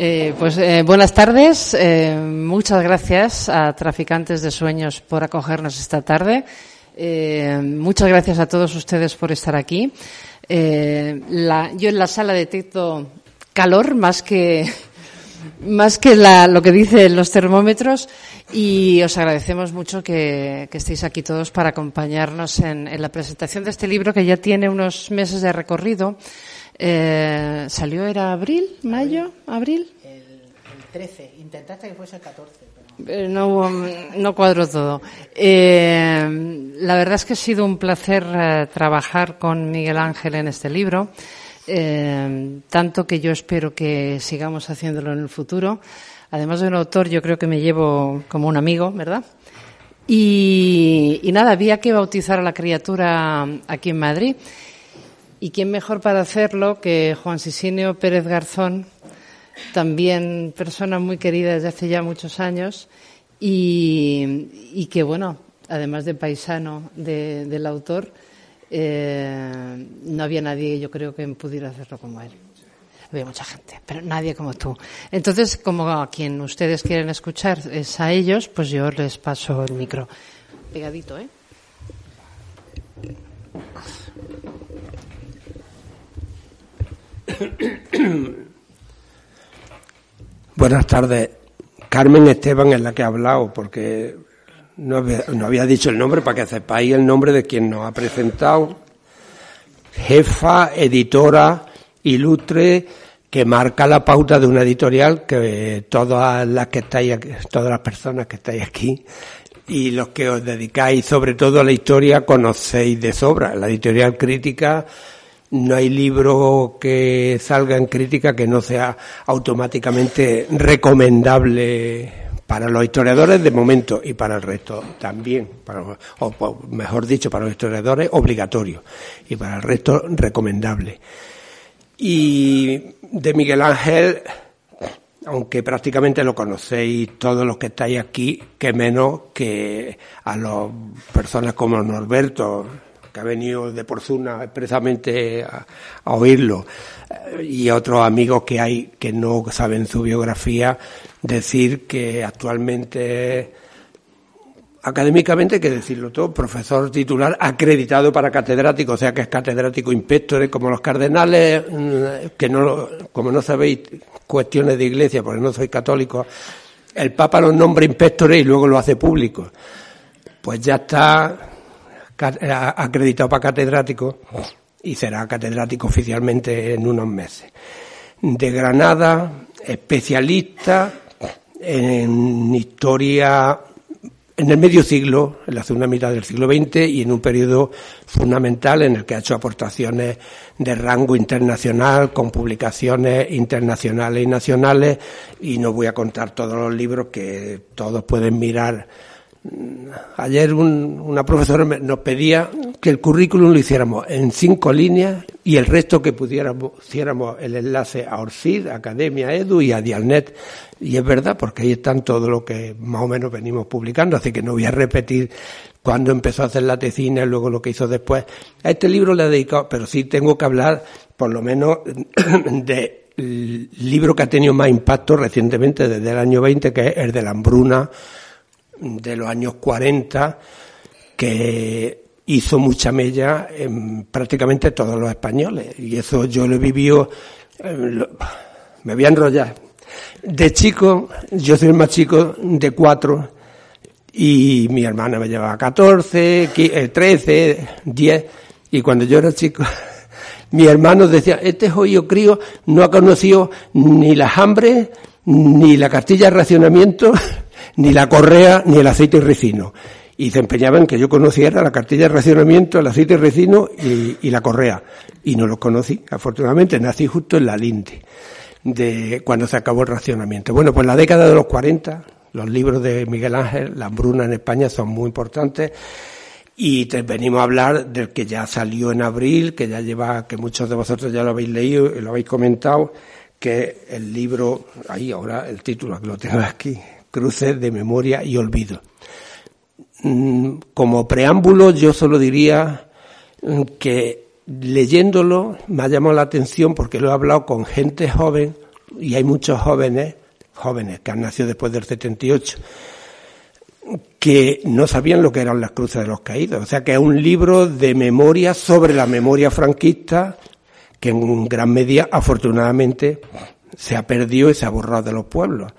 Eh, pues eh, buenas tardes. Eh, muchas gracias a Traficantes de Sueños por acogernos esta tarde. muchas gracias a todos ustedes por estar aquí. Yo en la sala detecto calor más que más que lo que dicen los termómetros y os agradecemos mucho que, estéis aquí todos para acompañarnos en, la presentación de este libro que ya tiene unos meses de recorrido. Eh, ¿Salió era abril, mayo, abril? El, el 13. Intentaste que fuese el 14. Pero... Eh, no, no cuadro todo. Eh, la verdad es que ha sido un placer eh, trabajar con Miguel Ángel en este libro, eh, tanto que yo espero que sigamos haciéndolo en el futuro. Además de un autor, yo creo que me llevo como un amigo, ¿verdad? Y, y nada, había que bautizar a la criatura aquí en Madrid y quién mejor para hacerlo que Juan Sisinio Pérez Garzón, también persona muy querida desde hace ya muchos años y, y que, bueno, además de paisano de, del autor, eh, no había nadie, yo creo, que pudiera hacerlo como él. Había mucha gente, pero nadie como tú. Entonces, como a quien ustedes quieren escuchar es a ellos, pues yo les paso el micro. Pegadito, ¿eh? Buenas tardes. Carmen Esteban es la que ha hablado, porque no había, no había, dicho el nombre para que sepáis el nombre de quien nos ha presentado. Jefa, editora, ilustre, que marca la pauta de una editorial que todas las que estáis aquí, todas las personas que estáis aquí y los que os dedicáis sobre todo a la historia conocéis de sobra. La editorial crítica no hay libro que salga en crítica que no sea automáticamente recomendable para los historiadores de momento y para el resto también, o mejor dicho, para los historiadores obligatorio y para el resto recomendable. Y de Miguel Ángel, aunque prácticamente lo conocéis todos los que estáis aquí, que menos que a las personas como Norberto, que ha venido de Porzuna expresamente a, oírlo, y otros amigos que hay que no saben su biografía, decir que actualmente, académicamente que decirlo todo, profesor titular acreditado para catedrático, o sea que es catedrático inspector, como los cardenales, que no, como no sabéis cuestiones de iglesia, porque no soy católico, el Papa los nombra inspectores y luego lo hace público. Pues ya está acreditado para catedrático y será catedrático oficialmente en unos meses. De Granada, especialista en historia en el medio siglo, en la segunda mitad del siglo XX y en un periodo fundamental en el que ha hecho aportaciones de rango internacional con publicaciones internacionales y nacionales y no voy a contar todos los libros que todos pueden mirar Ayer un, una profesora nos pedía que el currículum lo hiciéramos en cinco líneas y el resto que pudiéramos, hiciéramos el enlace a Orcid, Academia Edu y a Dialnet. Y es verdad, porque ahí están todo lo que más o menos venimos publicando, así que no voy a repetir cuando empezó a hacer la tesina y luego lo que hizo después. A este libro le he dedicado, pero sí tengo que hablar por lo menos del libro que ha tenido más impacto recientemente desde el año 20, que es el de la hambruna de los años 40 que hizo mucha mella en prácticamente todos los españoles. Y eso yo lo he vivido, eh, me voy a enrollar. De chico, yo soy el más chico de cuatro y mi hermana me llevaba 14, 13, 10 y cuando yo era chico mi hermano decía, este jodido crío no ha conocido ni las hambres, ni la cartilla de racionamiento, ni la correa ni el aceite ricino. Y se empeñaban que yo conociera la cartilla de racionamiento, el aceite y, y la correa. Y no los conocí, afortunadamente, nací justo en la linde de cuando se acabó el racionamiento. Bueno, pues la década de los 40, los libros de Miguel Ángel, La hambruna en España son muy importantes y te venimos a hablar del que ya salió en abril, que ya lleva, que muchos de vosotros ya lo habéis leído y lo habéis comentado, que el libro, ahí ahora el título que lo tengo aquí, cruces de memoria y olvido. Mm, como preámbulo, yo solo diría mm, que leyéndolo me ha llamado la atención porque lo he hablado con gente joven y hay muchos jóvenes, jóvenes que han nacido después del 78, que no sabían lo que eran las cruces de los caídos. O sea que es un libro de memoria sobre la memoria franquista que en gran medida, afortunadamente, se ha perdido y se ha borrado de los pueblos.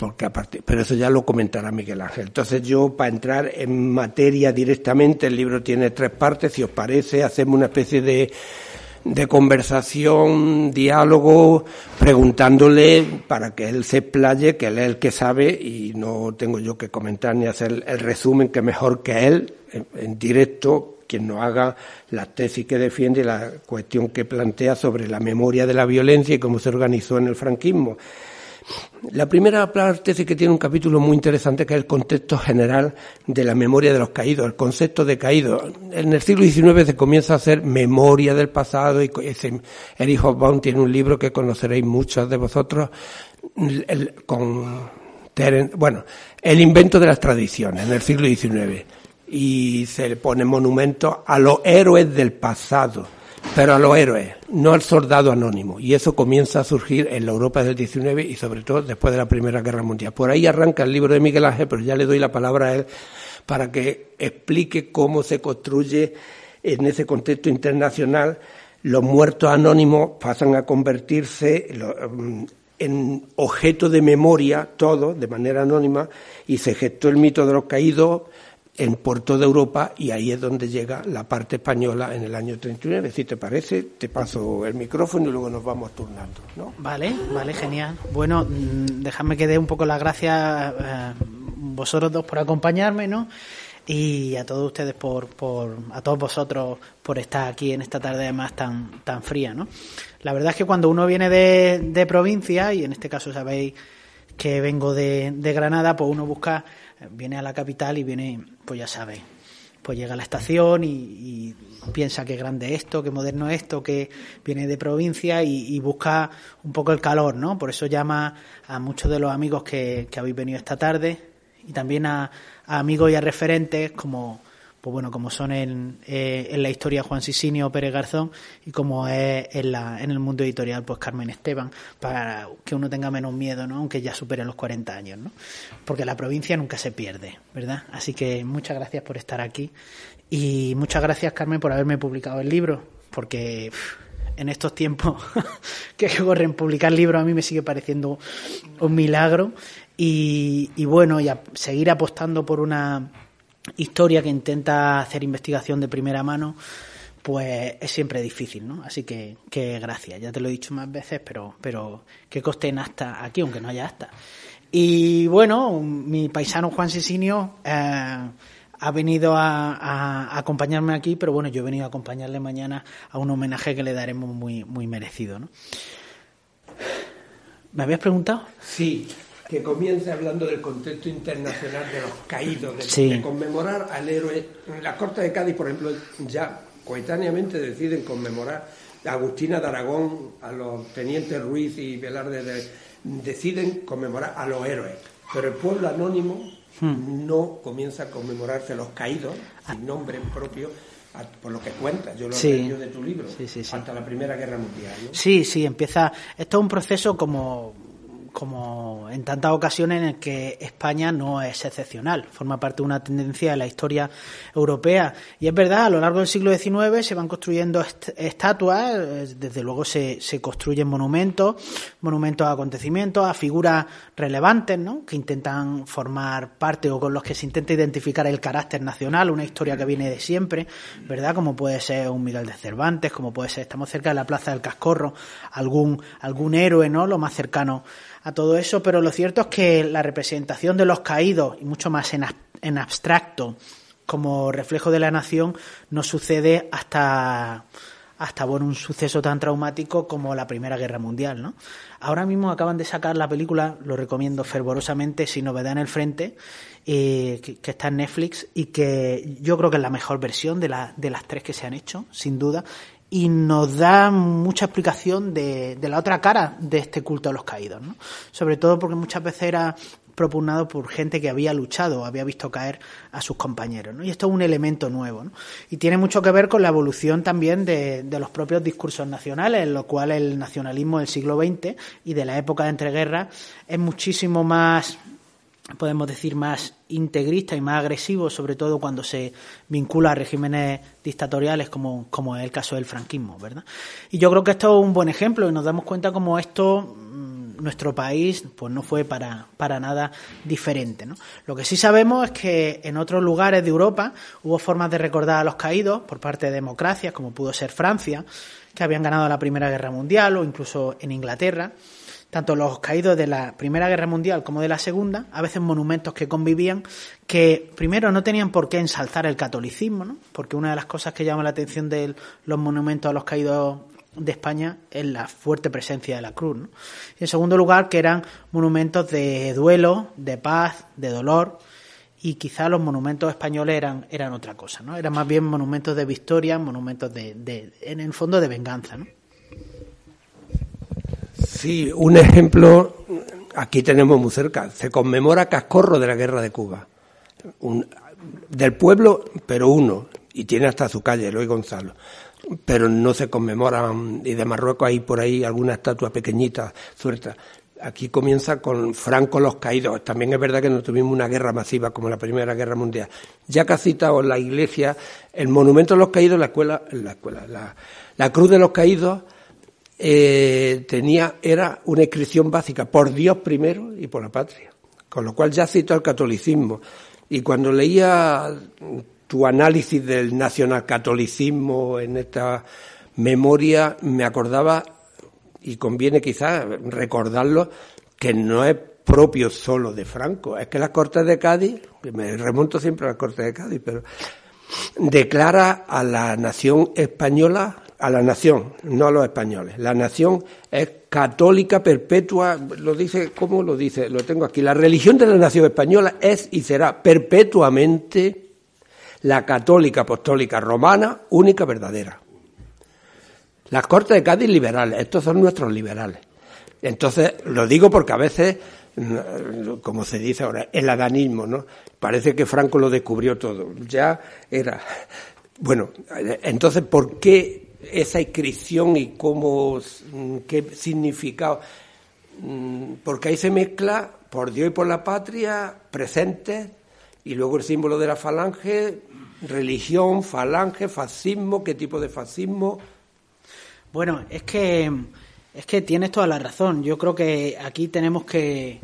Porque aparte, pero eso ya lo comentará Miguel Ángel. Entonces yo, para entrar en materia directamente, el libro tiene tres partes. Si os parece, hacemos una especie de, de conversación, diálogo, preguntándole para que él se explaye, que él es el que sabe y no tengo yo que comentar ni hacer el resumen, que mejor que él, en, directo, quien nos haga la tesis que defiende y la cuestión que plantea sobre la memoria de la violencia y cómo se organizó en el franquismo. La primera parte que tiene un capítulo muy interesante que es el contexto general de la memoria de los caídos, el concepto de caído. En el siglo XIX se comienza a hacer memoria del pasado y Erich Hobsbawm tiene un libro que conoceréis muchos de vosotros con bueno, el invento de las tradiciones en el siglo XIX y se le pone monumento a los héroes del pasado pero a los héroes, no al soldado anónimo. Y eso comienza a surgir en la Europa del XIX y sobre todo después de la Primera Guerra Mundial. Por ahí arranca el libro de Miguel Ángel, pero ya le doy la palabra a él para que explique cómo se construye en ese contexto internacional los muertos anónimos pasan a convertirse mm, en objeto de memoria, todo, de manera anónima, y se gestó el mito de los caídos en, por toda Europa y ahí es donde llega la parte española en el año 39. Si te parece, te paso el micrófono y luego nos vamos turnando. ¿no? Vale, vale, genial. Bueno, mm, déjame que dé un poco las gracias eh, vosotros dos por acompañarme, ¿no? Y a todos ustedes por, por, a todos vosotros por estar aquí en esta tarde además tan, tan fría, ¿no? La verdad es que cuando uno viene de, de provincia, y en este caso sabéis que vengo de, de Granada, pues uno busca viene a la capital y viene, pues ya sabe, pues llega a la estación y, piensa que grande esto, que moderno esto, que viene de provincia y, busca un poco el calor, ¿no? Por eso llama a muchos de los amigos que, que habéis venido esta tarde y también a, a amigos y a referentes como pues bueno, como son en, eh, en la historia Juan Sisinio Pérez Garzón y como es en, la, en el mundo editorial pues Carmen Esteban, para que uno tenga menos miedo, ¿no? aunque ya supere los 40 años, ¿no? porque la provincia nunca se pierde, ¿verdad? Así que muchas gracias por estar aquí y muchas gracias Carmen por haberme publicado el libro, porque en estos tiempos que corren publicar libros a mí me sigue pareciendo un milagro y, bueno, y seguir apostando por una historia que intenta hacer investigación de primera mano, pues es siempre difícil, ¿no? Así que, que gracias, ya te lo he dicho más veces, pero, pero que coste en hasta aquí, aunque no haya hasta. Y bueno, mi paisano Juan Sisinio eh, ha venido a, a, acompañarme aquí, pero bueno, yo he venido a acompañarle mañana a un homenaje que le daremos muy, muy merecido, ¿no? ¿Me habías preguntado? Sí que comience hablando del contexto internacional de los caídos, de, conmemorar al héroe. La Corte de Cádiz, por ejemplo, ya coetáneamente deciden conmemorar a Agustina de Aragón, a los tenientes Ruiz y Velarde, deciden conmemorar a los héroes. Pero el pueblo anónimo hmm. no comienza a conmemorarse a los caídos, sin nombre propio, por lo que cuentas, yo lo he leído de tu libro, hasta la Primera Guerra Mundial. Sí, sí, empieza. Esto es un proceso como como en tantas ocasiones en que España no es excepcional, forma parte de una tendencia de la historia europea. Y es verdad, a lo largo del siglo XIX se van construyendo estatuas, eh, desde luego se, se construyen monumentos, monumentos a acontecimientos, a figuras relevantes, ¿no? que intentan formar parte o con los que se intenta identificar el carácter nacional, una historia que viene de siempre, ¿verdad? Como puede ser un Miguel de Cervantes, como puede ser, estamos cerca de la Plaza del Cascorro, algún, algún héroe, ¿no? Lo más cercano a todo eso, pero lo cierto es que la representación de los caídos, y mucho más en, en abstracto, como reflejo de la nación, no sucede hasta hasta bueno, un suceso tan traumático como la Primera Guerra Mundial, ¿no? Ahora mismo acaban de sacar la película, lo recomiendo fervorosamente, Sin Novedad en el Frente, eh, que, está en Netflix y que yo creo que es la mejor versión de, la, de las tres que se han hecho, sin duda, y nos da mucha explicación de, de, la otra cara de este culto a los caídos, ¿no? Sobre todo porque muchas veces era propugnado por gente que había luchado, había visto caer a sus compañeros. ¿no? Y esto es un elemento nuevo. ¿no? Y tiene mucho que ver con la evolución también de, de, los propios discursos nacionales, en lo cual el nacionalismo del siglo XX y de la época de entreguerras es muchísimo más podemos decir, más integrista y más agresivo, sobre todo cuando se vincula a regímenes dictatoriales como, como es el caso del franquismo, ¿verdad? Y yo creo que esto es un buen ejemplo y nos damos cuenta como esto mm, nuestro país pues no fue para, para nada diferente. ¿no? Lo que sí sabemos es que en otros lugares de Europa hubo formas de recordar a los caídos por parte de democracias, como pudo ser Francia, que habían ganado la Primera Guerra Mundial, o incluso en Inglaterra tanto los caídos de la Primera Guerra Mundial como de la Segunda, a veces monumentos que convivían, que primero no tenían por qué ensalzar el catolicismo, ¿no? porque una de las cosas que llama la atención de los monumentos a los caídos de España es la fuerte presencia de la cruz. ¿no? Y en segundo lugar, que eran monumentos de duelo, de paz, de dolor, y quizá los monumentos españoles eran, eran otra cosa, ¿no? Eran más bien monumentos de victoria, monumentos de, de en el fondo de venganza, ¿no? Sí, un ejemplo, aquí tenemos muy cerca, se conmemora Cascorro de la Guerra de Cuba. del pueblo, pero uno, y tiene hasta su calle, Eloy Gonzalo. Pero no se conmemoran, y de Marruecos hay por ahí alguna estatua pequeñita, suelta. Aquí comienza con Franco los caídos. También es verdad que no tuvimos una guerra masiva como la Primera Guerra Mundial. Ya que ha citado la iglesia, el monumento a los caídos, la escuela, la escuela, la cruz de los caídos, eh, tenía, era una inscripción básica por Dios primero y por la patria. Con lo cual ya cito el catolicismo. Y cuando leía tu análisis del nacionalcatolicismo en esta memoria, me acordaba, y conviene quizás recordarlo, que no es propio solo de Franco, es que las Cortes de Cádiz, me remonto siempre a las Cortes de Cádiz, pero declara a la nación española a la nación, no a los españoles. La nación es católica perpetua, lo dice, ¿cómo lo dice? Lo tengo aquí. La religión de la nación española es y será perpetuamente la católica apostólica romana, única verdadera. Las Cortes de Cádiz liberales, estos son nuestros liberales. Entonces, lo digo porque a veces, como se dice ahora, el adanismo, ¿no? Parece que Franco lo descubrió todo. Ya era. Bueno, entonces, ¿por qué esa inscripción y cómo, mm, qué significado. Mm, porque ahí se mezcla por Dios y por la patria, presentes, y luego el símbolo de la falange, religión, falange, fascismo, qué tipo de fascismo. Bueno, es que, es que tienes toda la razón. Yo creo que aquí tenemos que,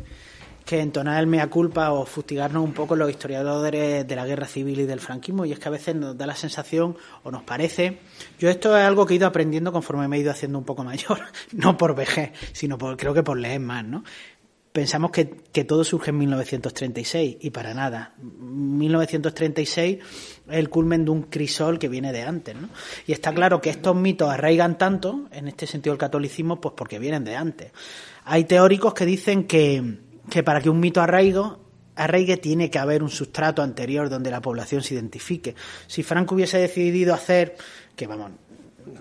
que entonar el mea culpa o fustigarnos un poco los historiadores de la guerra civil y del franquismo, y es que a veces nos da la sensación o nos parece. Yo esto es algo que he ido aprendiendo conforme me he ido haciendo un poco mayor, no por vejez, sino por, creo que por leer más, ¿no? Pensamos que, que todo surge en 1936 y para nada. 1936 es el culmen de un crisol que viene de antes, ¿no? Y está claro que estos mitos arraigan tanto, en este sentido el catolicismo, pues porque vienen de antes. Hay teóricos que dicen que, que para que un mito arraigo, arraigue tiene que haber un sustrato anterior donde la población se identifique. Si Franco hubiese decidido hacer, que vamos,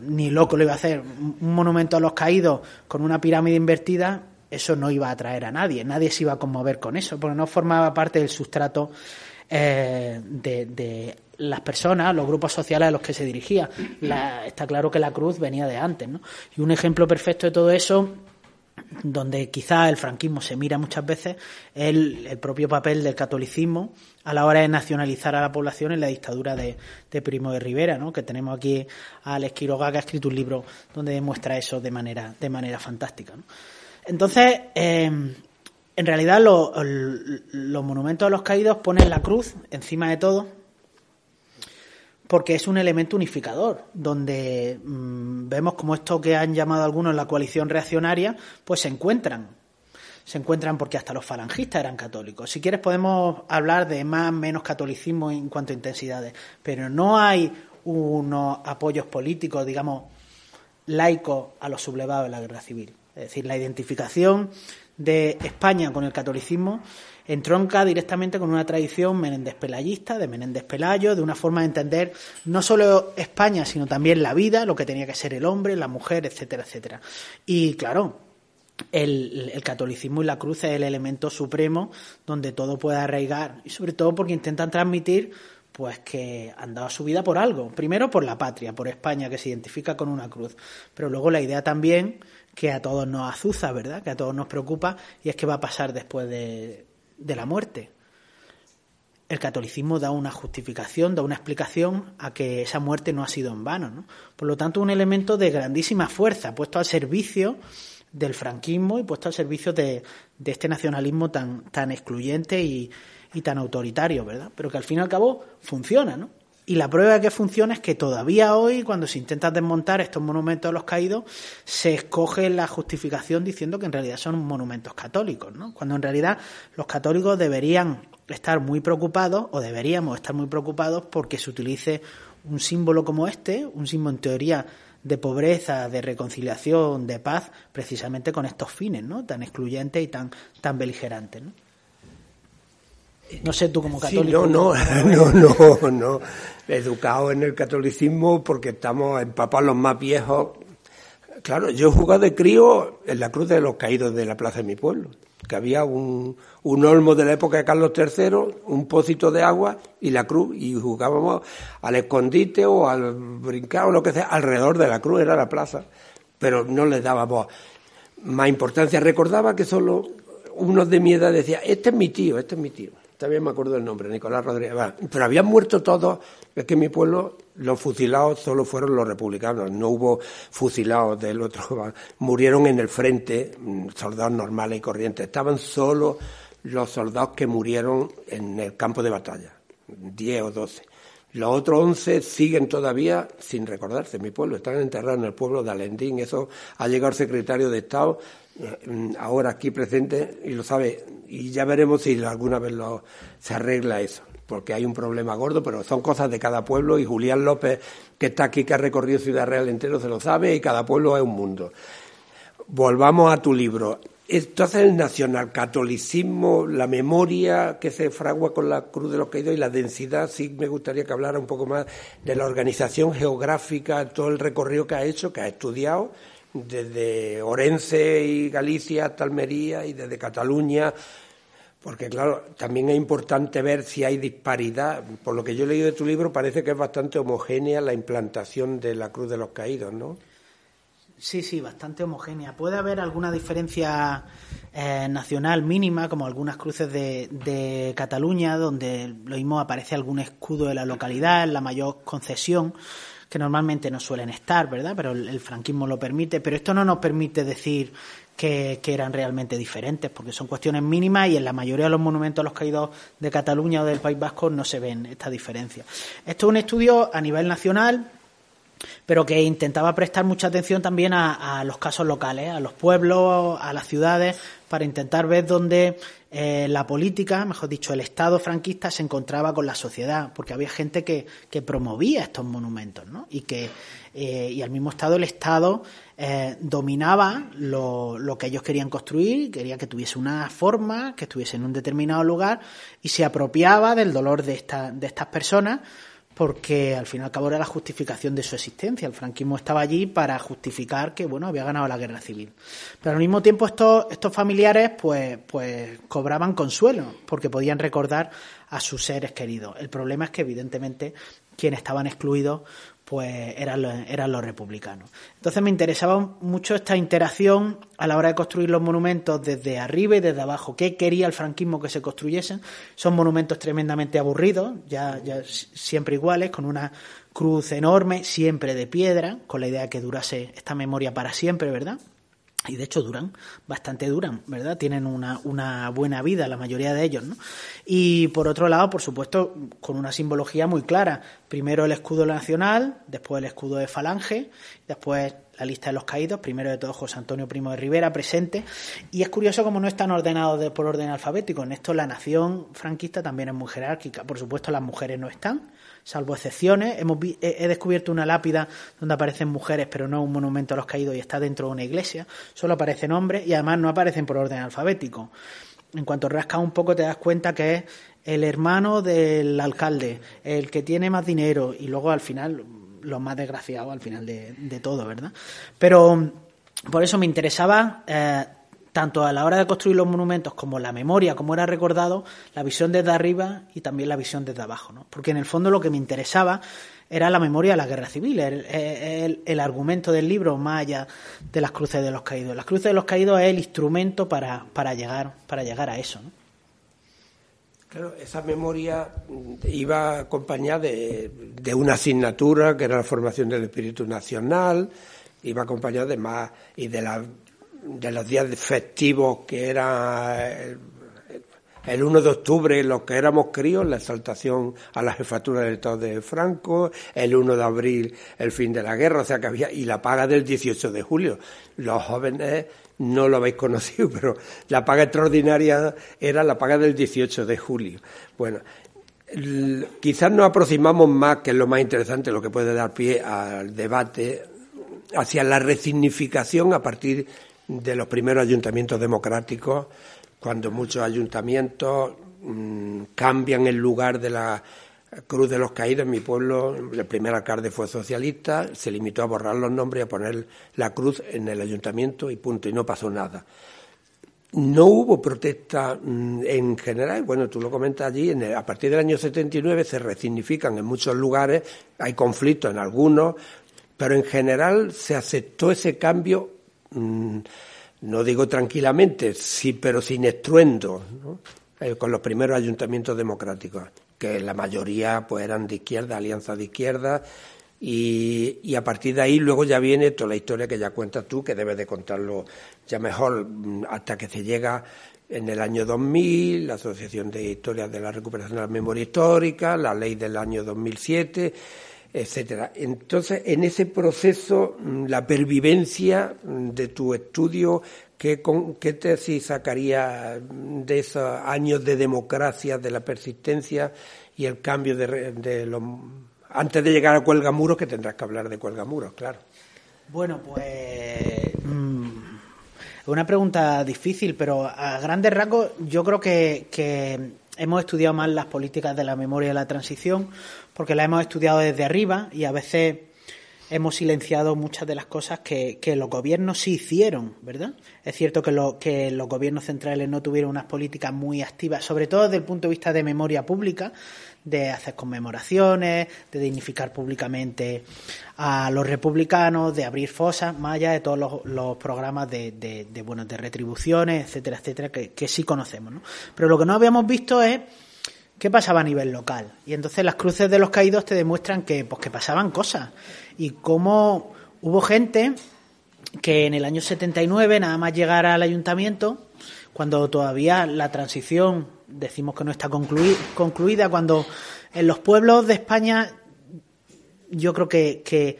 ni loco lo iba a hacer, un monumento a los caídos con una pirámide invertida, eso no iba a atraer a nadie, nadie se iba a conmover con eso, porque no formaba parte del sustrato eh, de, las personas, los grupos sociales a los que se dirigía. está claro que la cruz venía de antes, ¿no? Y un ejemplo perfecto de todo eso donde quizá el franquismo se mira muchas veces el, el propio papel del catolicismo a la hora de nacionalizar a la población en la dictadura de, Primo de Rivera, ¿no? que tenemos aquí a Alex Quiroga que ha escrito un libro donde demuestra eso de manera, de manera fantástica. Entonces, eh, en realidad los monumentos a los caídos ponen la cruz encima de todo, porque es un elemento unificador, donde mm, vemos como esto que han llamado algunos la coalición reaccionaria, pues se encuentran. Se encuentran porque hasta los falangistas eran católicos. Si quieres podemos hablar de más menos catolicismo en cuanto a intensidades, pero no hay unos apoyos políticos, digamos, laicos a los sublevados de la guerra civil. Es decir, la identificación de España con el catolicismo entronca directamente con una tradición menéndez-pelayista, de Menéndez-Pelayo, de una forma de entender no solo España, sino también la vida, lo que tenía que ser el hombre, la mujer, etcétera, etcétera. Y claro, el, el, catolicismo y la cruz es el elemento supremo donde todo puede arraigar y sobre todo porque intentan transmitir pues que han dado su vida por algo. Primero por la patria, por España, que se identifica con una cruz. Pero luego la idea también que a todos nos azuza, ¿verdad? Que a todos nos preocupa y es que va a pasar después de, de la muerte. El catolicismo da una justificación, da una explicación a que esa muerte no ha sido en vano. ¿no? Por lo tanto, un elemento de grandísima fuerza, puesto al servicio del franquismo y puesto al servicio de, de este nacionalismo tan, tan excluyente y, y tan autoritario, ¿verdad? Pero que al fin y al cabo funciona, ¿no? Y la prueba de que funciona es que todavía hoy, cuando se intenta desmontar estos monumentos de los caídos, se escoge la justificación diciendo que en realidad son monumentos católicos, ¿no? Cuando en realidad los católicos deberían estar muy preocupados, o deberíamos estar muy preocupados, porque se utilice un símbolo como este, un símbolo en teoría de pobreza, de reconciliación, de paz, precisamente con estos fines, ¿no? Tan excluyentes y tan, tan beligerantes, ¿no? No sé tú como católico. no, no, no, no, no. Educado en el catolicismo porque estamos empapados los más viejos. Claro, yo he jugado de crío en la Cruz de los Caídos de la Plaza de mi pueblo, que había un, un olmo de la época de Carlos III, un pocito de agua y la cruz, y jugábamos al escondite o al brincar o lo que sea, alrededor de la cruz, era la plaza, pero no le dábamos más importancia. Recordaba que solo unos de mi edad decía, este es mi tío, este es mi tío. También me acuerdo del nombre, Nicolás Rodríguez. Pero habían muerto todos. Es que en mi pueblo los fusilados solo fueron los republicanos. No hubo fusilados del otro. Murieron en el frente mm, soldados normales y corrientes. Estaban solo los soldados que murieron en el campo de batalla. Diez o doce. Los otros once siguen todavía sin recordarse en mi pueblo. Están enterrados en el pueblo de Alendín. Eso ha llegado el secretario de Estado eh, ahora aquí presente y lo sabe y ya veremos si alguna vez lo, se arregla eso porque hay un problema gordo, pero son cosas de cada pueblo y Julián López, que está aquí, que ha recorrido Ciudad Real entero, se lo sabe y cada pueblo es un mundo. Volvamos a tu libro. Entonces el nacionalcatolicismo, la memoria que se fragua con la Cruz de los Caídos y la densidad, sí me gustaría que hablara un poco más de la organización geográfica, todo el recorrido que ha hecho, que ha estudiado desde Orense y Galicia hasta Almería y desde Cataluña, porque claro, también es importante ver si hay disparidad. Por lo que yo he leído de tu libro, parece que es bastante homogénea la implantación de la Cruz de los Caídos, ¿no? Sí, sí, bastante homogénea. Puede haber alguna diferencia eh, nacional mínima, como algunas cruces de, de Cataluña, donde lo mismo aparece algún escudo de la localidad, la mayor concesión que normalmente no suelen estar, ¿verdad? Pero el, franquismo lo permite, pero esto no nos permite decir que, eran realmente diferentes, porque son cuestiones mínimas y en la mayoría de los monumentos a los caídos de Cataluña o del País Vasco no se ven esta diferencia. Esto es un estudio a nivel nacional, pero que intentaba prestar mucha atención también a, los casos locales, a los pueblos, a las ciudades, para intentar ver dónde eh, la política, mejor dicho, el Estado franquista se encontraba con la sociedad, porque había gente que, que promovía estos monumentos, ¿no? Y que eh, y al mismo Estado el Estado eh, dominaba lo, lo, que ellos querían construir, quería que tuviese una forma, que estuviese en un determinado lugar y se apropiaba del dolor de, esta, de estas personas porque al fin y al cabo era la justificación de su existencia. El franquismo estaba allí para justificar que bueno había ganado la guerra civil. Pero al mismo tiempo estos, estos familiares pues, pues cobraban consuelo, porque podían recordar a sus seres queridos. El problema es que evidentemente quienes estaban excluidos pues eran los, eran los republicanos. Entonces me interesaba mucho esta interacción a la hora de construir los monumentos desde arriba y desde abajo. ¿Qué quería el franquismo que se construyesen? Son monumentos tremendamente aburridos, ya, ya siempre iguales, con una cruz enorme, siempre de piedra, con la idea de que durase esta memoria para siempre, ¿verdad? Y de hecho duran, bastante duran, ¿verdad? Tienen una, una, buena vida la mayoría de ellos, ¿no? Y por otro lado, por supuesto, con una simbología muy clara. Primero el escudo nacional, después el escudo de Falange, después la lista de los caídos, primero de todo José Antonio Primo de Rivera presente. Y es curioso como no están ordenados por orden alfabético. En esto la nación franquista también es muy jerárquica. Por supuesto, las mujeres no están salvo excepciones. Hemos he, descubierto una lápida donde aparecen mujeres, pero no un monumento a los caídos y está dentro de una iglesia. Solo aparecen hombres y además no aparecen por orden alfabético. En cuanto rascas un poco te das cuenta que es el hermano del alcalde, el que tiene más dinero y luego al final los más desgraciados al final de, todo, ¿verdad? Pero por eso me interesaba eh, tanto a la hora de construir los monumentos como la memoria, como era recordado, la visión desde arriba y también la visión desde abajo, ¿no? Porque en el fondo lo que me interesaba era la memoria de la guerra civil, el, argumento del libro más allá de las cruces de los caídos. Las cruces de los caídos es el instrumento para, para, llegar, para llegar a eso, ¿no? Claro, esa memoria iba acompañada de, de, una asignatura que era la formación del espíritu nacional, iba acompañada de más y de la de los días festivos que era el 1 de octubre, los que éramos críos, la exaltación a la jefatura del Estado de Franco, el 1 de abril, el fin de la guerra, o sea que había, y la paga del 18 de julio. Los jóvenes no lo habéis conocido, pero la paga extraordinaria era la paga del 18 de julio. Bueno, quizás nos aproximamos más, que es lo más interesante, lo que puede dar pie al debate, hacia la resignificación a partir de los primeros ayuntamientos democráticos, cuando muchos ayuntamientos mm, cambian el lugar de la Cruz de los Caídos. En mi pueblo, el primer alcalde fue socialista, se limitó a borrar los nombres y a poner la cruz en el ayuntamiento y punto, y no pasó nada. No hubo protesta mm, en general, bueno, tú lo comentas allí, a partir del año 79 se resignifican en muchos lugares, hay conflictos en algunos, pero en general se aceptó ese cambio Mm, no digo tranquilamente, sí, pero sin estruendo, eh, con los primeros ayuntamientos democráticos, que la mayoría pues eran de izquierda, alianza de izquierda, y, a partir de ahí luego ya viene toda la historia que ya cuentas tú, que debes de contarlo ya mejor, mm, hasta que se llega en el año 2000, la Asociación de Historias de la Recuperación de la Memoria Histórica, la ley del año 2007, etcétera. Entonces, en ese proceso, mm, la pervivencia mm, de tu estudio, ¿qué, qué tesis sacaría de esos años de democracia, de la persistencia y el cambio de, de los... Antes de llegar a Cuelgamuros, que tendrás que hablar de Cuelgamuros, claro. Bueno, pues... Mm, es una pregunta difícil, pero a grandes rasgos yo creo que hemos estudiado más las políticas de la memoria y la transición porque la hemos estudiado desde arriba y a veces hemos silenciado muchas de las cosas que, los gobiernos sí hicieron, ¿verdad? Es cierto que, que los gobiernos centrales no tuvieron unas políticas muy activas, sobre todo desde el punto de vista de memoria pública, de hacer conmemoraciones, de dignificar públicamente a los republicanos, de abrir fosas, más allá de todos los, programas de, de, de, de retribuciones, etcétera, etcétera, que, que sí conocemos, ¿no? Pero lo que no habíamos visto es ¿Qué pasaba a nivel local? Y entonces las cruces de los caídos te demuestran que, pues, que pasaban cosas. Y cómo hubo gente que en el año 79, nada más llegar al ayuntamiento, cuando todavía la transición, decimos que no está concluida, cuando en los pueblos de España yo creo que, que,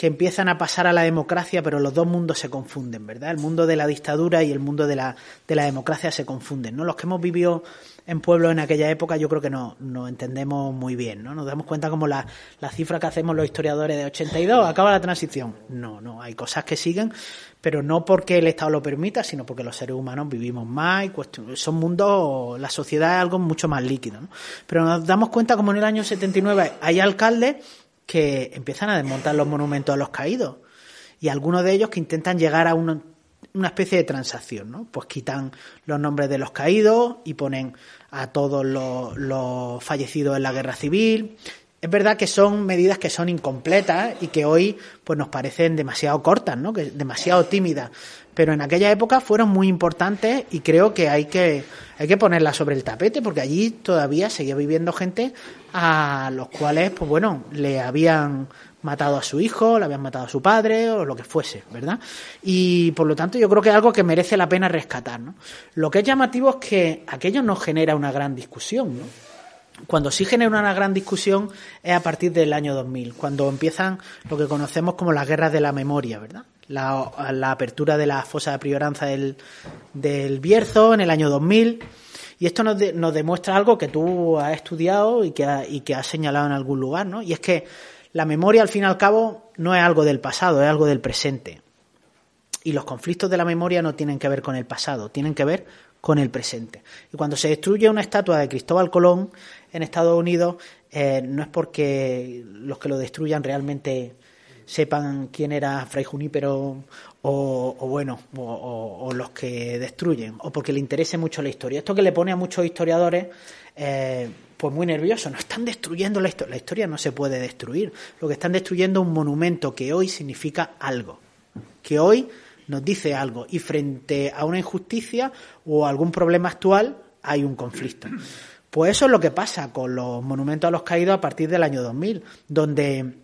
empiezan a pasar a la democracia, pero los dos mundos se confunden, ¿verdad? El mundo de la dictadura y el mundo de la, de la democracia se confunden, ¿no? Los que hemos vivido en pueblos en aquella época yo creo que no, no entendemos muy bien, ¿no? Nos damos cuenta como la, la cifra que hacemos los historiadores de 82, acaba la transición. No, no, hay cosas que siguen, pero no porque el Estado lo permita, sino porque los seres humanos vivimos más y son mundos, la sociedad es algo mucho más líquido, ¿no? Pero nos damos cuenta como en el año 79 hay alcaldes que empiezan a desmontar los monumentos a los caídos y algunos de ellos que intentan llegar a un una especie de transacción, ¿no? Pues quitan los nombres de los caídos y ponen a todos los, fallecidos en la guerra civil. Es verdad que son medidas que son incompletas y que hoy pues nos parecen demasiado cortas, ¿no? Que demasiado tímidas, pero en aquella época fueron muy importantes y creo que hay que hay que ponerlas sobre el tapete porque allí todavía seguía viviendo gente a los cuales pues bueno, le habían matado a su hijo, le habían matado a su padre o lo que fuese, ¿verdad? Y por lo tanto yo creo que es algo que merece la pena rescatar, ¿no? Lo que es llamativo es que aquello no genera una gran discusión, ¿no? Cuando sí genera una gran discusión es a partir del año 2000, cuando empiezan lo que conocemos como las guerras de la memoria, ¿verdad? La, apertura de la fosa de prioranza del, del Bierzo en el año 2000. Y esto nos, nos demuestra algo que tú has estudiado y que, y que has señalado en algún lugar, ¿no? Y es que la memoria, al fin y al cabo, no es algo del pasado, es algo del presente. Y los conflictos de la memoria no tienen que ver con el pasado, tienen que ver con el presente. Y cuando se destruye una estatua de Cristóbal Colón en Estados Unidos, eh, no es porque los que lo destruyan realmente sepan quién era Fray Junípero o, bueno, o, los que destruyen, o porque le interese mucho la historia. Esto que le pone a muchos historiadores eh, pues muy nerviosos. No están destruyendo la historia. La historia no se puede destruir. Lo que están destruyendo es un monumento que hoy significa algo. Que hoy nos dice algo. Y frente a una injusticia o algún problema actual hay un conflicto. Pues eso es lo que pasa con los monumentos a los caídos a partir del año 2000, donde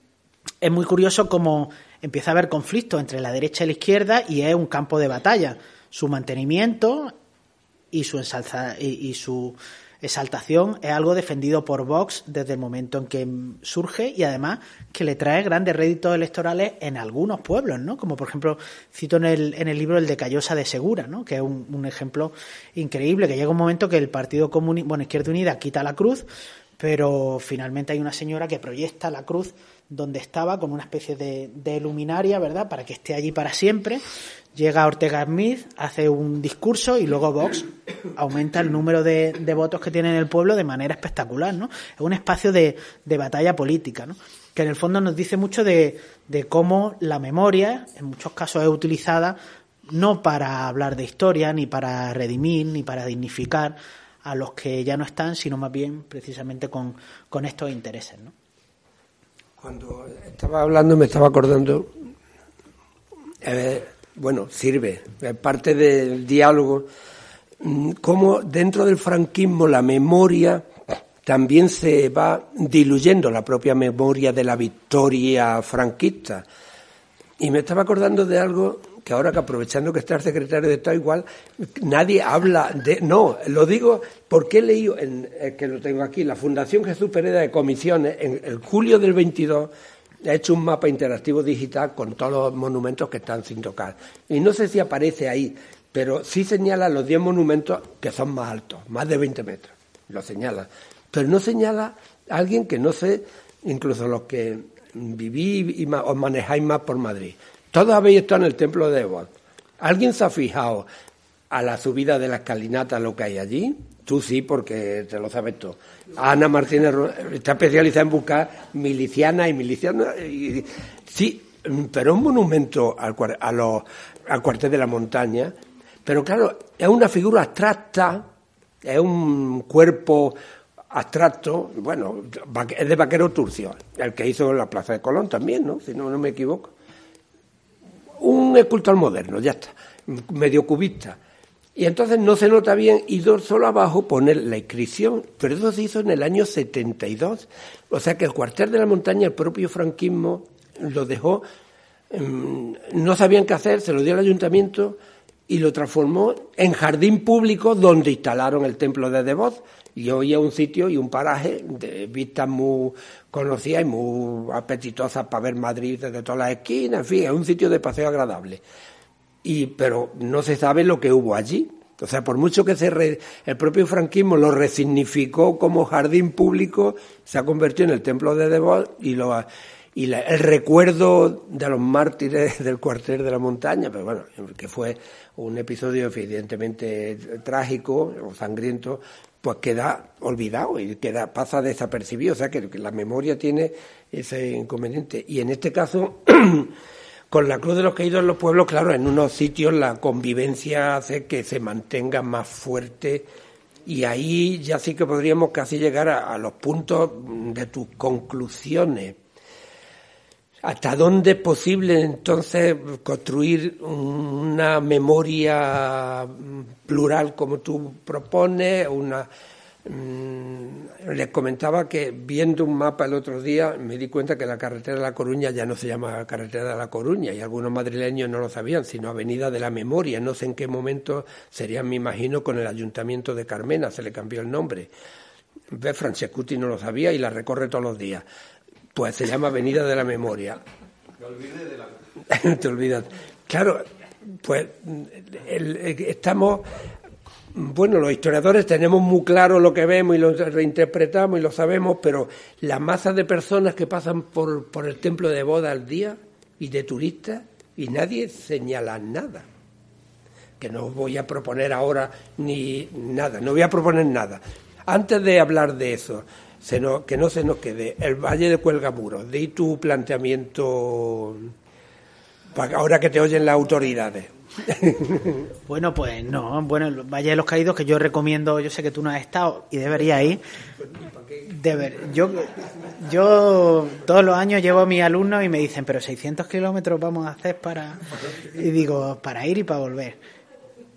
es muy curioso cómo empieza a haber conflicto entre la derecha y la izquierda y es un campo de batalla. Su mantenimiento y su, ensalza, y su exaltación es algo defendido por Vox desde el momento en que surge y además que le trae grandes réditos electorales en algunos pueblos, ¿no? Como por ejemplo cito en el, en el libro el de Callosa de Segura, ¿no? Que es un, un ejemplo increíble, que llega un momento que el Partido Comunista, bueno, Izquierda Unida quita la cruz, pero finalmente hay una señora que proyecta la cruz donde estaba con una especie de, de, luminaria, ¿verdad? Para que esté allí para siempre llega Ortega Smith, hace un discurso y luego Vox aumenta el número de, votos que tiene en el pueblo de manera espectacular, ¿no? Es un espacio de, batalla política, ¿no? Que en el fondo nos dice mucho de, cómo la memoria, en muchos casos, es utilizada no para hablar de historia, ni para redimir, ni para dignificar a los que ya no están, sino más bien precisamente con, estos intereses, ¿no? Cuando estaba hablando me estaba acordando eh, bueno, sirve, es parte del diálogo, mm, como dentro del franquismo la memoria también se va diluyendo, la propia memoria de la victoria franquista. Y me estaba acordando de algo que ahora que aprovechando que está el secretario de Estado igual, nadie habla de... No, lo digo porque he leído, en, eh, que lo tengo aquí, la Fundación Jesús Pereda de Comisiones, en el julio del 22, ha hecho un mapa interactivo digital con todos los monumentos que están sin tocar. Y no sé si aparece ahí, pero sí señala los 10 monumentos que son más altos, más de 20 metros. Lo señala. Pero no señala a alguien que no sé, incluso los que viví y os manejáis más por Madrid. Todos habéis estado en el templo de Ebol. ¿Alguien se ha fijado a la subida de la escalinata lo que hay allí? Tú sí, porque te lo sabes todo. Ana Martínez está especializada en buscar milicianas y milicianas. Sí, pero un monumento al, a al cuartel de la montaña. Pero claro, es una figura abstracta, es un cuerpo abstracto, bueno, es de Vaquero Turcio, el que hizo la Plaza de Colón también, ¿no? Si no, no me equivoco. Un escultor moderno, ya está, medio cubista. Y entonces no se nota bien y solo abajo pone la inscripción, pero eso se hizo en el año 72. O sea que el cuartel de la montaña, el propio franquismo, lo dejó, em, no sabían qué hacer, se lo dio al ayuntamiento y lo transformó en jardín público donde instalaron el templo de Devoz. Y hoy es un sitio y un paraje de vistas muy conocidas y muy apetitosas para ver Madrid desde todas las esquinas, en fin, es un sitio de paseo agradable y pero no se sabe lo que hubo allí. O sea, por mucho que se el propio franquismo lo resignificó como jardín público, se ha convertido en el templo de Devot y, lo, y el recuerdo de los mártires del cuartel de la montaña, pero bueno, que fue un episodio evidentemente trágico o sangriento, pues queda olvidado y queda pasa desapercibido. O sea, que la memoria tiene ese inconveniente. Y en este caso Con la Cruz de los Caídos en los pueblos, claro, en unos sitios la convivencia hace que se mantenga más fuerte y ahí ya sí que podríamos casi llegar a, los puntos de tus conclusiones. ¿Hasta dónde es posible entonces construir una memoria plural como tú propones, una Mm, les comentaba que viendo un mapa el otro día me di cuenta que la carretera de La Coruña ya no se llama carretera de La Coruña y algunos madrileños no lo sabían, sino Avenida de la Memoria. No sé en qué momento sería, me imagino, con el ayuntamiento de Carmena, se le cambió el nombre. Ve, Francescuti no lo sabía y la recorre todos los días. Pues se llama Avenida de la Memoria. Me de la... Te olvidas. Claro, pues estamos bueno, los historiadores tenemos muy claro lo que vemos y lo reinterpretamos y lo sabemos, pero la masa de personas que pasan por, por el templo de boda al día y de turistas y nadie señala nada. Que no voy a proponer ahora ni nada, no voy a proponer nada. Antes de hablar de eso, que no se nos quede el Valle de Cuelgamuros. Di tu planteamiento ahora que te oyen las autoridades. bueno, pues no. Bueno, el Valle de los Caídos que yo recomiendo, yo sé que tú no has estado y deberías ir. Yo, yo todos los años llevo a mis alumnos y me dicen, pero 600 kilómetros vamos a hacer para... Y digo, para ir y para volver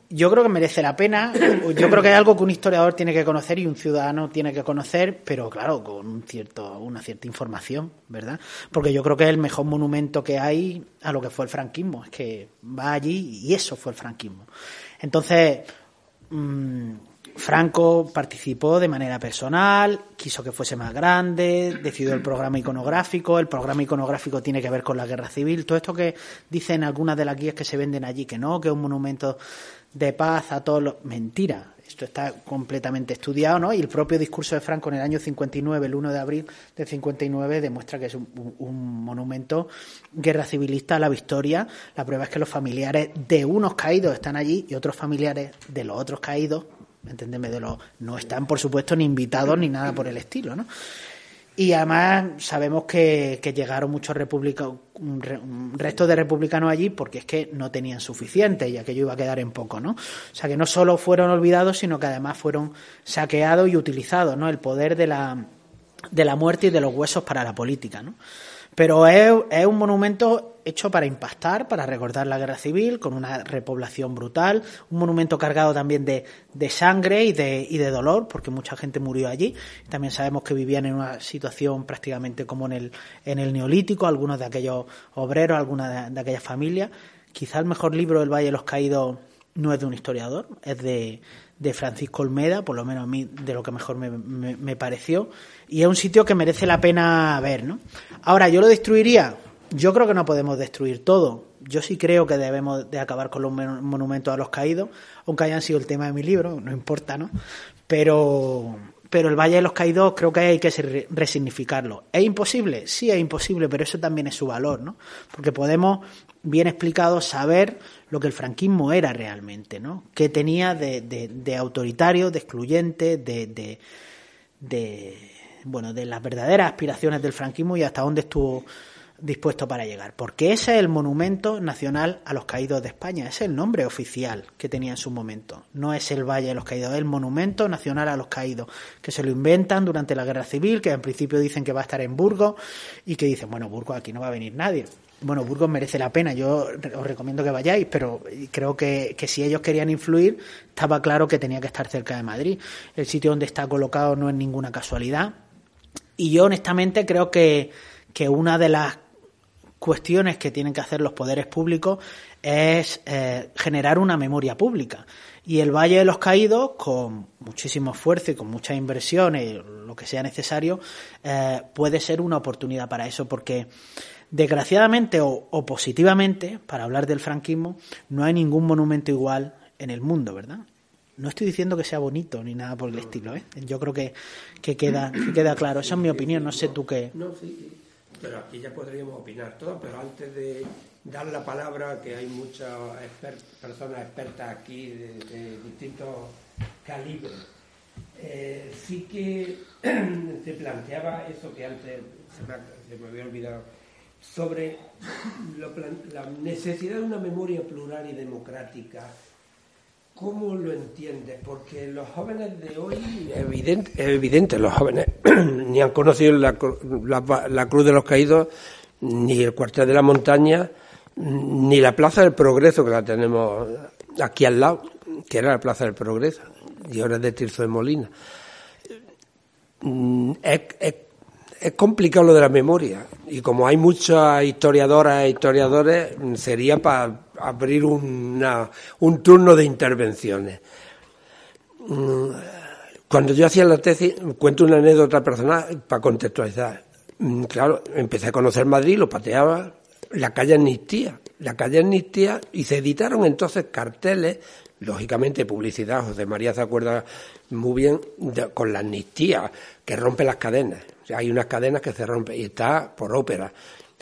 yo creo que merece la pena. Yo creo que hay algo que un historiador tiene que conocer y un ciudadano tiene que conocer, pero claro, con un cierto, una cierta información, ¿verdad? Porque yo creo que es el mejor monumento que hay a lo que fue el franquismo. Es que va allí y eso fue el franquismo. Entonces, mm, Franco participó de manera personal, quiso que fuese más grande, decidió el programa iconográfico, el programa iconográfico tiene que ver con la guerra civil, todo esto que dicen algunas de las guías que se venden allí, que no, que es un monumento de paz a todos los... Mentira, esto está completamente estudiado, ¿no? Y el propio discurso de Franco en el año 59, el 1 de abril del 59, demuestra que es un, monumento guerra civilista a la victoria. La prueba es que los familiares de unos caídos están allí y otros familiares de los otros caídos, entendeme, de los no están, por supuesto, ni invitados ni nada por el estilo, ¿no? Y además sabemos que, llegaron muchos republicanos, restos de republicanos allí porque es que no tenían suficiente y aquello iba a quedar en poco, ¿no? O sea que no solo fueron olvidados, sino que además fueron saqueados y utilizados, ¿no? El poder de la, de la muerte y de los huesos para la política, ¿no? Pero es, es, un monumento hecho para impactar, para recordar la guerra civil, con una repoblación brutal, un monumento cargado también de, de sangre y de, y de, dolor, porque mucha gente murió allí. También sabemos que vivían en una situación prácticamente como en el, en el neolítico, algunos de aquellos obreros, algunas de aquellas familias. Quizá el mejor libro del Valle de los Caídos no es de un historiador, es de, de Francisco Olmeda, por lo menos a mí de lo que mejor me, me, pareció, y es un sitio que merece la pena ver, ¿no? Ahora, ¿yo lo destruiría? Yo creo que no podemos destruir todo. Yo sí creo que debemos de acabar con los monumentos a los caídos, aunque hayan sido el tema de mi libro, no importa, ¿no? Pero, pero el Valle de los Caídos creo que hay que resignificarlo. ¿Es imposible? Sí, es imposible, pero eso también es su valor, ¿no? Porque podemos, bien explicado, saber lo que el franquismo era realmente, ¿no? ¿Qué tenía de, de, autoritario, de excluyente, de, de, de, bueno, de las verdaderas aspiraciones del franquismo y hasta dónde estuvo dispuesto para llegar. Porque ese es el monumento nacional a los caídos de España, es el nombre oficial que tenía en su momento. No es el Valle de los Caídos, es el monumento nacional a los caídos, que se lo inventan durante la guerra civil, que en principio dicen que va a estar en Burgos y que dicen, bueno, Burgos aquí no va a venir nadie bueno, Burgos merece la pena, yo os recomiendo que vayáis, pero creo que, que, si ellos querían influir, estaba claro que tenía que estar cerca de Madrid. El sitio donde está colocado no es ninguna casualidad. Y yo honestamente creo que, que una de las cuestiones que tienen que hacer los poderes públicos es eh, generar una memoria pública. Y el Valle de los Caídos, con muchísimo esfuerzo y con muchas inversiones, lo que sea necesario, eh, puede ser una oportunidad para eso, porque Desgraciadamente o, positivamente, para hablar del franquismo, no hay ningún monumento igual en el mundo, ¿verdad? No estoy diciendo que sea bonito ni nada por el estilo, ¿eh? Yo creo que, que, queda, queda claro. Esa es mi opinión, no sé tú qué. No, sí, pero aquí ya podríamos opinar todo, pero antes de dar la palabra, que hay muchas personas expertas aquí de, distintos calibres, eh, sí que se planteaba eso que antes se me había olvidado sobre la necesidad de una memoria plural y democrática. ¿Cómo lo entiendes? Porque los jóvenes de hoy, evidente, es evidente, los jóvenes ni han conocido la, Cruz de los Caídos, ni el Cuartel de la Montaña, ni la Plaza del Progreso, que la tenemos aquí al lado, que era la Plaza del Progreso, y ahora es de Tirso de Molina. Mm, es, es complicado lo de la memoria y como hay muchas historiadoras e historiadores, sería para abrir una, un turno de intervenciones. Mm, cuando yo hacía la tesis, cuento una anécdota personal para contextualizar. Mm, claro, empecé a conocer Madrid, lo pateaba, la calle Amnistía, la calle Amnistía, y se editaron entonces carteles, lógicamente publicidad, José María se acuerda muy bien, con la amnistía, que rompe las cadenas hay unas cadenas que se rompen y está por ópera.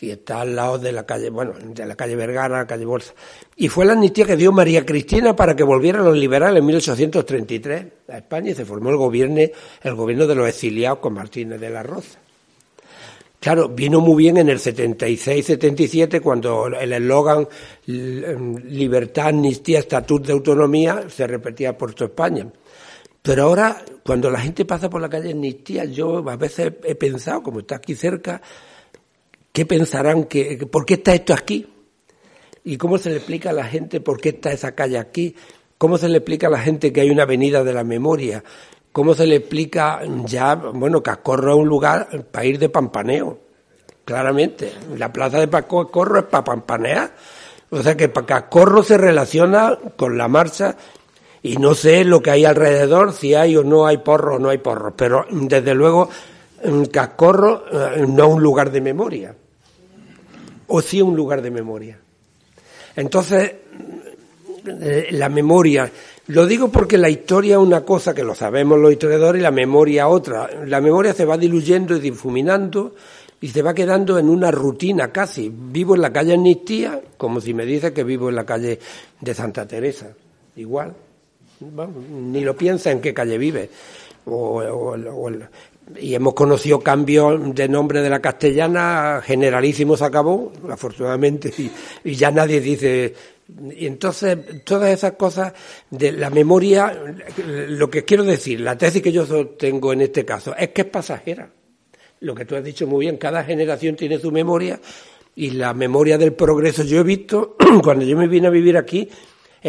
y está al lado de la calle, bueno, de la calle Vergara, la calle Bolsa. Y fue la amnistía que dio María Cristina para que volvieran los liberales en 1833 a España y se formó el gobierno, el gobierno de los exiliados con Martínez de la Roza. Claro, vino muy bien en el 76-77 cuando el eslogan libertad, amnistía, estatus de autonomía se repetía por toda España. Pero ahora, cuando la gente pasa por la calle Amnistía, yo a veces he pensado, como está aquí cerca, ¿qué pensarán? Que, ¿Por qué está esto aquí? ¿Y cómo se le explica a la gente por qué está esa calle aquí? ¿Cómo se le explica a la gente que hay una avenida de la memoria? ¿Cómo se le explica ya, bueno, Cascorro es un lugar para ir de pampaneo? Claramente. La plaza de Cascorro es para pampanear. O sea que Cascorro se relaciona con la marcha y no sé lo que hay alrededor, si hay o no hay porro o no hay porro. Pero desde luego, Cascorro eh, no es un lugar de memoria. O sí un lugar de memoria. Entonces, eh, la memoria lo digo porque la historia es una cosa que lo sabemos los historiadores y la memoria otra. La memoria se va diluyendo y difuminando y se va quedando en una rutina casi. Vivo en la calle Amnistía como si me dice que vivo en la calle de Santa Teresa. Igual. Ni lo piensa en qué calle vive. y hemos conocido cambios de nombre de la castellana, generalísimo se acabó, afortunadamente, y ya nadie dice y entonces, todas esas cosas de la memoria, lo que quiero decir, la tesis que yo tengo en este caso, es que es pasajera. Lo que tú has dicho muy bien, cada generación tiene su memoria y la memoria del progreso. Yo he visto, cuando yo me vine a vivir aquí,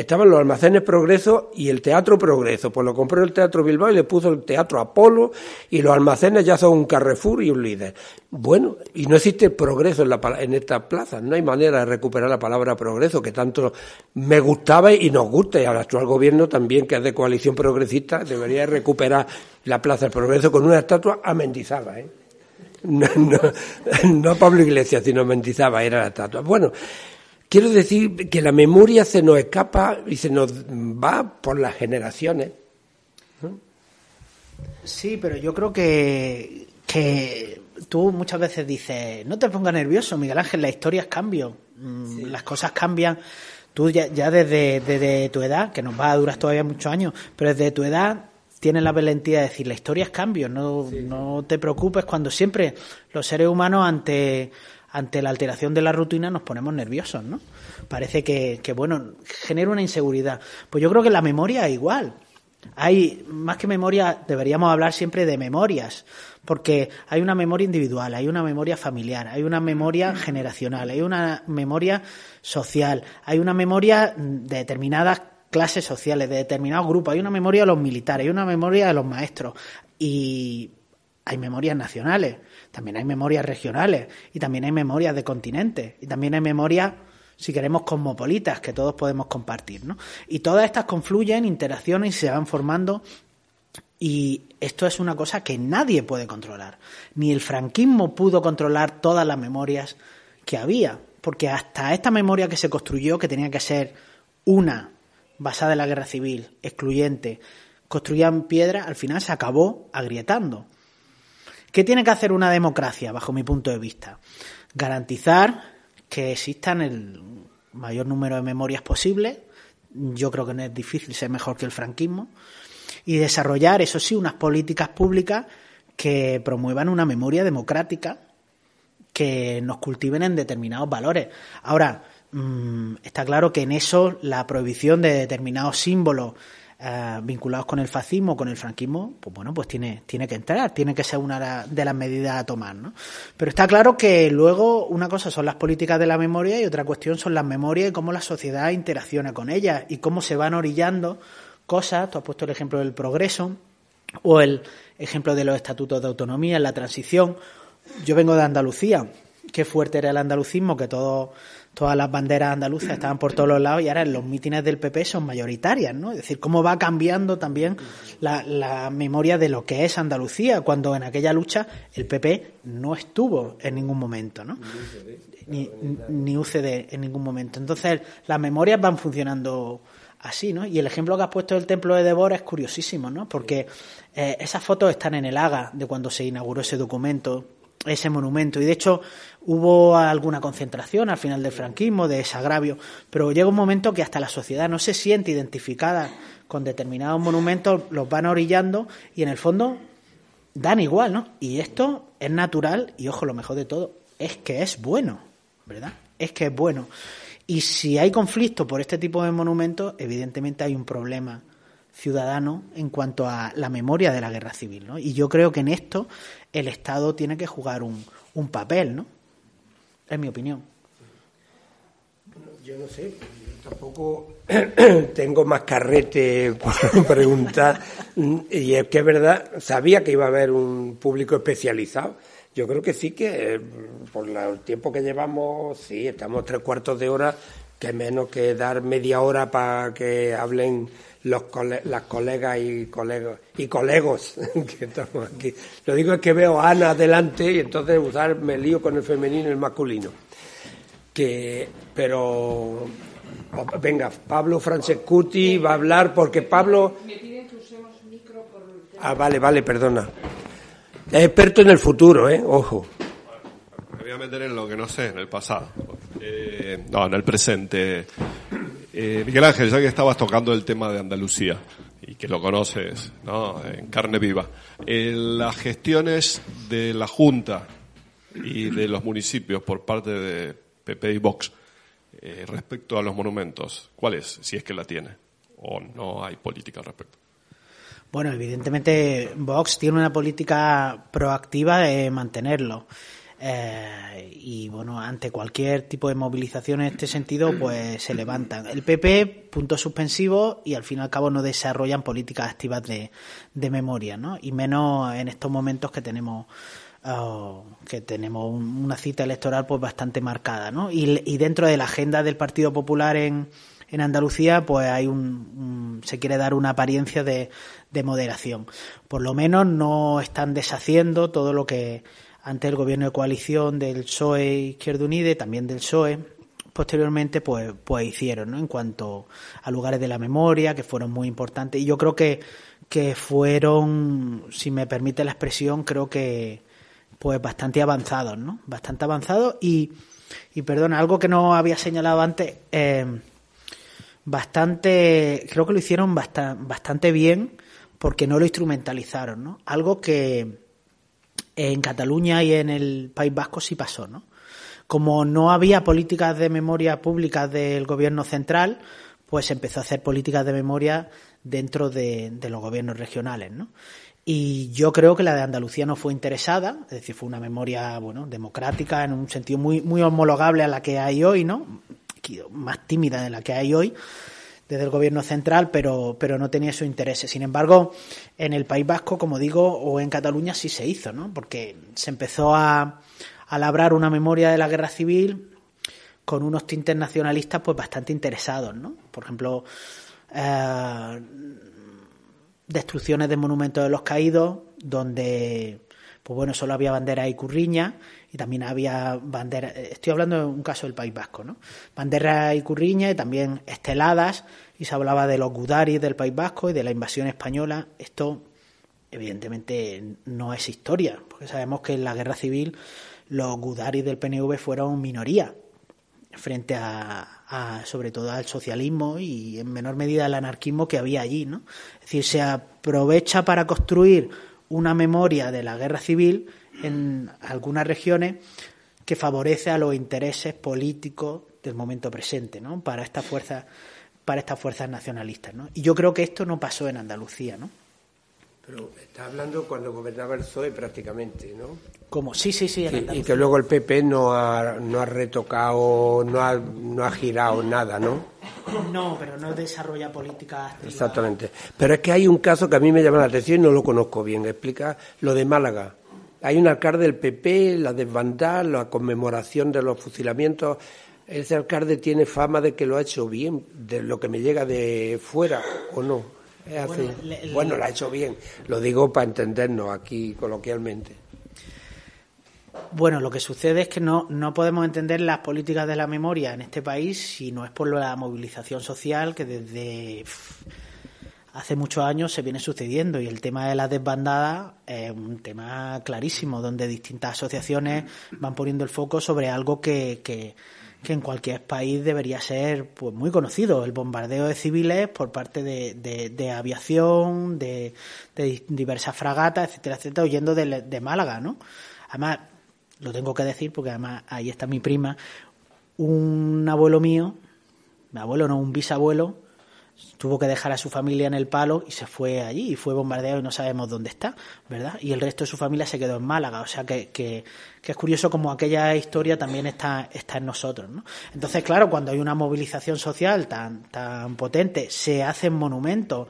estaban los almacenes Progreso y el Teatro Progreso. Pues lo compró el Teatro Bilbao y le puso el Teatro Apolo y los almacenes ya son un Carrefour y un líder. Bueno, y no existe progreso en, la, en esta plaza. No hay manera de recuperar la palabra progreso, que tanto me gustaba y nos gusta. Y al actual gobierno también, que es de coalición progresista, debería recuperar la Plaza del Progreso con una estatua a Mendizábal, ¿eh? No, no, Pablo Iglesias, sino Mendizábal era la estatua. Bueno, Quiero decir que la memoria se nos escapa y se nos va por las generaciones. Sí, pero yo creo que, que tú muchas veces dices, no te pongas nervioso, Miguel Ángel, las historias cambian, mm, las cosas cambian. Tú ya, desde, tu edad, que nos va a durar todavía muchos años, pero desde tu edad tienes la valentía de decir, la historia es cambio, no, no te preocupes cuando siempre los seres humanos ante ante la alteración de la rutina nos ponemos nerviosos, ¿no? Parece que, bueno, genera una inseguridad. Pues yo creo que la memoria es igual. Hay, más que memoria, deberíamos hablar siempre de memorias, porque hay una memoria individual, hay una memoria familiar, hay una memoria generacional, hay una memoria social, hay una memoria de determinadas clases sociales, de determinados grupos, hay una memoria de los militares, hay una memoria de los maestros y hay memorias nacionales también hay memorias regionales y también hay memorias de continentes y también hay memorias, si queremos, cosmopolitas que todos podemos compartir. ¿no? Y todas estas confluyen, interaccionan y se van formando y esto es una cosa que nadie puede controlar. Ni el franquismo pudo controlar todas las memorias que había, porque hasta esta memoria que se construyó, que tenía que ser una basada en la guerra civil, excluyente, construida en piedra, al final se acabó agrietando. ¿Qué tiene que hacer una democracia, bajo mi punto de vista? Garantizar que existan el mayor número de memorias posible. Yo creo que no es difícil ser mejor que el franquismo. Y desarrollar, eso sí, unas políticas públicas que promuevan una memoria democrática, que nos cultiven en determinados valores. Ahora, mm, está claro que en eso la prohibición de determinados símbolos eh, vinculados con el fascismo, con el franquismo, pues bueno, pues tiene, tiene que entrar, tiene que ser una de las medidas a tomar, ¿no? Pero está claro que luego una cosa son las políticas de la memoria y otra cuestión son las memorias y cómo la sociedad interacciona con ellas y cómo se van orillando cosas, tú has puesto el ejemplo del progreso o el ejemplo de los estatutos de autonomía la transición. Yo vengo de Andalucía, qué fuerte era el andalucismo, que todo todas las banderas andaluzas estaban por todos los lados y ahora los mítines del PP son mayoritarias, ¿no? Es decir, cómo va cambiando también la, memoria de lo que es Andalucía, cuando en aquella lucha el PP no estuvo en ningún momento, ¿no? Ni, ni UCD en ningún momento. Entonces, las memorias van funcionando así, ¿no? Y el ejemplo que has puesto del templo de Débora es curiosísimo, ¿no? Porque eh, esas fotos están en el AGA de cuando se inauguró ese documento ese monumento. Y de hecho hubo alguna concentración al final del franquismo, de desagravio, pero llega un momento que hasta la sociedad no se siente identificada con determinados monumentos, los van orillando y en el fondo dan igual, ¿no? Y esto es natural y, ojo, lo mejor de todo, es que es bueno, ¿verdad? Es que es bueno. Y si hay conflicto por este tipo de monumentos, evidentemente hay un problema ciudadano en cuanto a la memoria de la guerra civil, ¿no? Y yo creo que en esto el Estado tiene que jugar un, un papel, ¿no? Es mi opinión. Yo no sé, tampoco tengo más carrete por preguntar. Y es que es verdad, sabía que iba a haber un público especializado. Yo creo que sí que, por el tiempo que llevamos, sí, estamos tres cuartos de hora, que menos que dar media hora para que hablen los las colegas y colegas y colegos que estamos aquí. Lo digo es que veo a Ana adelante y entonces usar me lío con el femenino y el masculino. Que, pero venga, Pablo Francescuti va a hablar porque Pablo. Me piden que usemos micro por. Ah, vale, vale, perdona. Es experto en el futuro, ¿eh? Ojo. Me voy a meter en lo que no sé, en el pasado. Eh, no, en el presente. Eh, Miguel Ángel, ya que estabas tocando el tema de Andalucía y que lo conoces ¿no? en carne viva, las gestiones de la Junta y de los municipios por parte de PP y Vox eh, respecto a los monumentos, ¿cuál es? Si es que la tiene o no hay política al respecto. Bueno, evidentemente Vox tiene una política proactiva de mantenerlo. Eh, y bueno, ante cualquier tipo de movilización en este sentido, pues se levantan. El PP, punto suspensivo, y al fin y al cabo no desarrollan políticas activas de, de memoria, ¿no? Y menos en estos momentos que tenemos oh, que tenemos una cita electoral pues bastante marcada, ¿no? Y, dentro de la agenda del Partido Popular en, en Andalucía, pues hay un, se quiere dar una apariencia de, de moderación. Por lo menos no están deshaciendo todo lo que ante el gobierno de coalición del PSOE Izquierda Unida y también del PSOE, posteriormente pues, pues hicieron, ¿no? En cuanto a lugares de la memoria, que fueron muy importantes. Y yo creo que, que fueron, si me permite la expresión, creo que pues bastante avanzados, ¿no? Bastante avanzados y, y perdona, algo que no había señalado antes, eh, bastante, creo que lo hicieron bastante, bastante bien porque no lo instrumentalizaron, ¿no? Algo que en Cataluña y en el País Vasco sí pasó, ¿no? Como no había políticas de memoria públicas del gobierno central, pues empezó a hacer políticas de memoria dentro de, los gobiernos regionales, ¿no? Y yo creo que la de Andalucía no fue interesada, es decir, fue una memoria, bueno, democrática en un sentido muy, muy homologable a la que hay hoy, ¿no? Más tímida de la que hay hoy desde el gobierno central, pero, pero no tenía su interés. Sin embargo, en el País Vasco, como digo, o en Cataluña sí se hizo, ¿no? Porque se empezó a, a labrar una memoria de la guerra civil con unos tintes nacionalistas pues bastante interesados, ¿no? Por ejemplo, eh, destrucciones de monumentos de los caídos, donde pues bueno, solo había bandera y curriña y también había bandera, estoy hablando de un caso del País Vasco, ¿no? Bandera y curriña y también esteladas y se hablaba de los gudaris del País Vasco y de la invasión española. Esto evidentemente no es historia, porque sabemos que en la guerra civil los gudaris del PNV fueron minoría frente a, a, sobre todo al socialismo y en menor medida al anarquismo que había allí, ¿no? Es decir, se aprovecha para construir una memoria de la guerra civil en algunas regiones que favorece a los intereses políticos del momento presente, ¿no? Para estas fuerzas, para estas fuerzas nacionalistas, ¿no? Y yo creo que esto no pasó en Andalucía, ¿no? Pero está hablando cuando gobernaba el PSOE prácticamente, ¿no? Como sí, sí, sí. sí y que luego el PP no ha, no ha retocado, no ha, no ha girado nada, ¿no? No, pero no desarrolla políticas. Exactamente. Pero es que hay un caso que a mí me llama la atención y no lo conozco bien. Explica lo de Málaga. Hay un alcalde del PP, la desbandada, la conmemoración de los fusilamientos. Ese alcalde tiene fama de que lo ha hecho bien, de lo que me llega de fuera, ¿o no? Bueno, le, bueno, lo ha hecho bien. Lo digo para entendernos aquí coloquialmente. Bueno, lo que sucede es que no, no podemos entender las políticas de la memoria en este país si no es por la movilización social que desde hace muchos años se viene sucediendo y el tema de la desbandada es un tema clarísimo donde distintas asociaciones van poniendo el foco sobre algo que, que, en cualquier país debería ser pues muy conocido, el bombardeo de civiles por parte de, de, aviación, de, de, diversas fragatas, etcétera, etcétera, huyendo de, de Málaga, ¿no? Además, lo tengo que decir porque además ahí está mi prima, un abuelo mío, mi abuelo no, un bisabuelo, tuvo que dejar a su familia en el palo y se fue allí y fue bombardeado y no sabemos dónde está, ¿verdad? Y el resto de su familia se quedó en Málaga, o sea que, que, es curioso como aquella historia también está, está en nosotros, ¿no? Entonces, claro, cuando hay una movilización social tan, tan potente, se hacen monumentos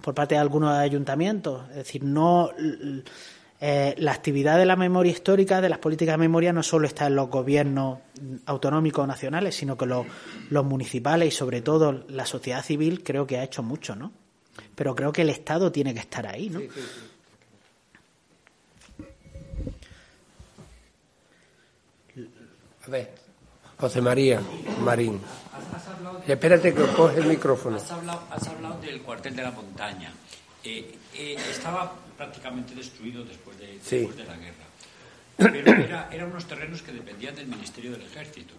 por parte de algunos ayuntamientos, es decir, no eh, la actividad de la memoria histórica, de las políticas de memoria, no solo está en los gobiernos autonómicos o nacionales, sino que los, los municipales y sobre todo la sociedad civil creo que ha hecho mucho, ¿no? Pero creo que el Estado tiene que estar ahí, ¿no? A ver, José María Marín. Espérate que coge el micrófono. Has hablado, has hablado del cuartel de la montaña. Eh, eh, estaba prácticamente destruido después de, de la guerra. Pero eran unos terrenos que dependían del Ministerio del Ejército.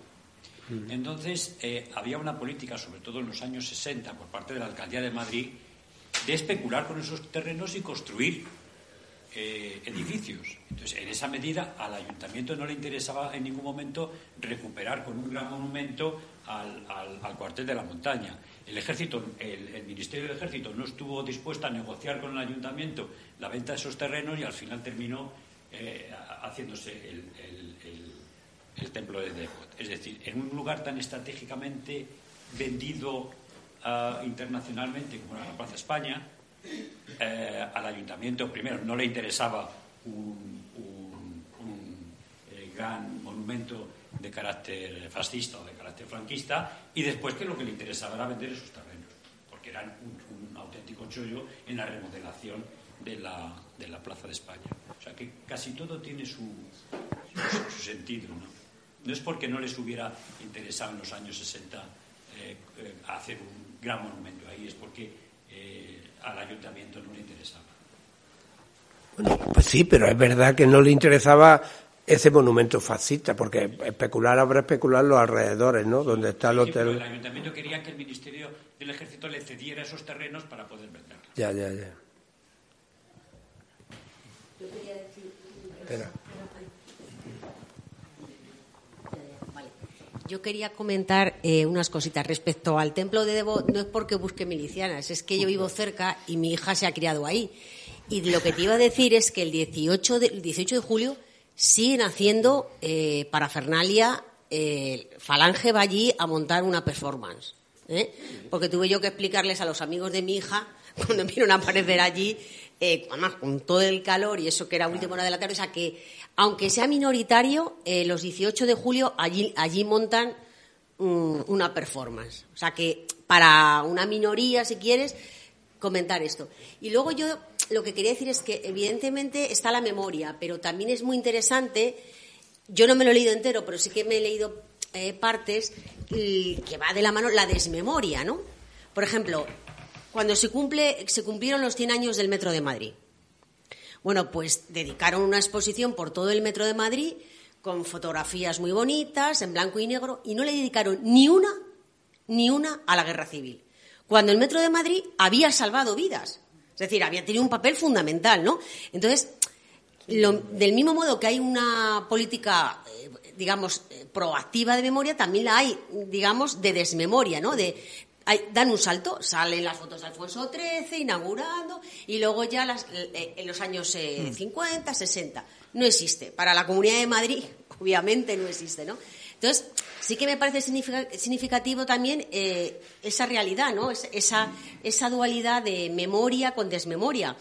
Mm. Entonces, eh, había una política, sobre todo en los años 60, por parte de la Alcaldía de Madrid, de especular con esos terrenos y construir eh, edificios. Entonces, en esa medida, al ayuntamiento no le interesaba en ningún momento recuperar con un gran monumento al, al, cuartel de la montaña. El ejército, el, Ministerio del Ejército no estuvo dispuesto a negociar con el ayuntamiento la venta de esos terrenos y al final terminó eh, haciéndose el, templo de Depot. Es decir, en un lugar tan estratégicamente vendido ah, internacionalmente como la Plaza España, eh, al ayuntamiento, primero, no le interesaba un, eh, gran monumento de carácter fascista o de carácter franquista, y después que lo que le interesaba era vender esos terrenos, porque eran un, auténtico chollo en la remodelación de la, de la, Plaza de España. O sea que casi todo tiene su, su, sentido. ¿no? no es porque no les hubiera interesado en los años 60 eh, hacer un gran monumento ahí, es porque al ayuntamiento no le interesaba. Bueno, pues sí, pero es verdad que no le interesaba ese monumento fascista, porque especular habrá especular los alrededores, ¿no? Donde está el hotel. el ayuntamiento quería que el Ministerio del Ejército le cediera esos terrenos para poder venderlos. Ya, ya, ya. Espera. Yo quería comentar eh, unas cositas respecto al templo de Debo. No es porque busque milicianas, es que yo vivo cerca y mi hija se ha criado ahí. Y lo que te iba a decir es que el 18 de, 18 de julio siguen haciendo eh, parafernalia. Eh, Falange va allí a montar una performance. ¿eh? Porque tuve yo que explicarles a los amigos de mi hija cuando vieron aparecer allí, además con todo el calor y eso que era última hora de la tarde, o sea que aunque sea minoritario, eh, los 18 de julio allí, allí montan mm, una performance. O sea que para una minoría, si quieres, comentar esto. Y luego yo lo que quería decir es que evidentemente está la memoria, pero también es muy interesante, yo no me lo he leído entero, pero sí que me he leído eh, partes que va de la mano la desmemoria, ¿no? Por ejemplo, cuando se, cumple, se cumplieron los 100 años del Metro de Madrid, bueno, pues dedicaron una exposición por todo el metro de Madrid con fotografías muy bonitas, en blanco y negro, y no le dedicaron ni una, ni una a la guerra civil. Cuando el metro de Madrid había salvado vidas. Es decir, había tenido un papel fundamental, ¿no? Entonces, del mismo modo que hay una política, eh, digamos, eh, proactiva de memoria, también la hay, digamos, de desmemoria, ¿no? De, dan un salto, salen las fotos de Alfonso XIII inaugurando y luego ya las, eh, en los años 50, eh, 60. Mm. No existe. Para la Comunidad de Madrid, obviamente no existe, ¿no? Entonces, sí que me parece significativo también eh, esa realidad, ¿no? Esa, esa dualidad de memoria con desmemoria.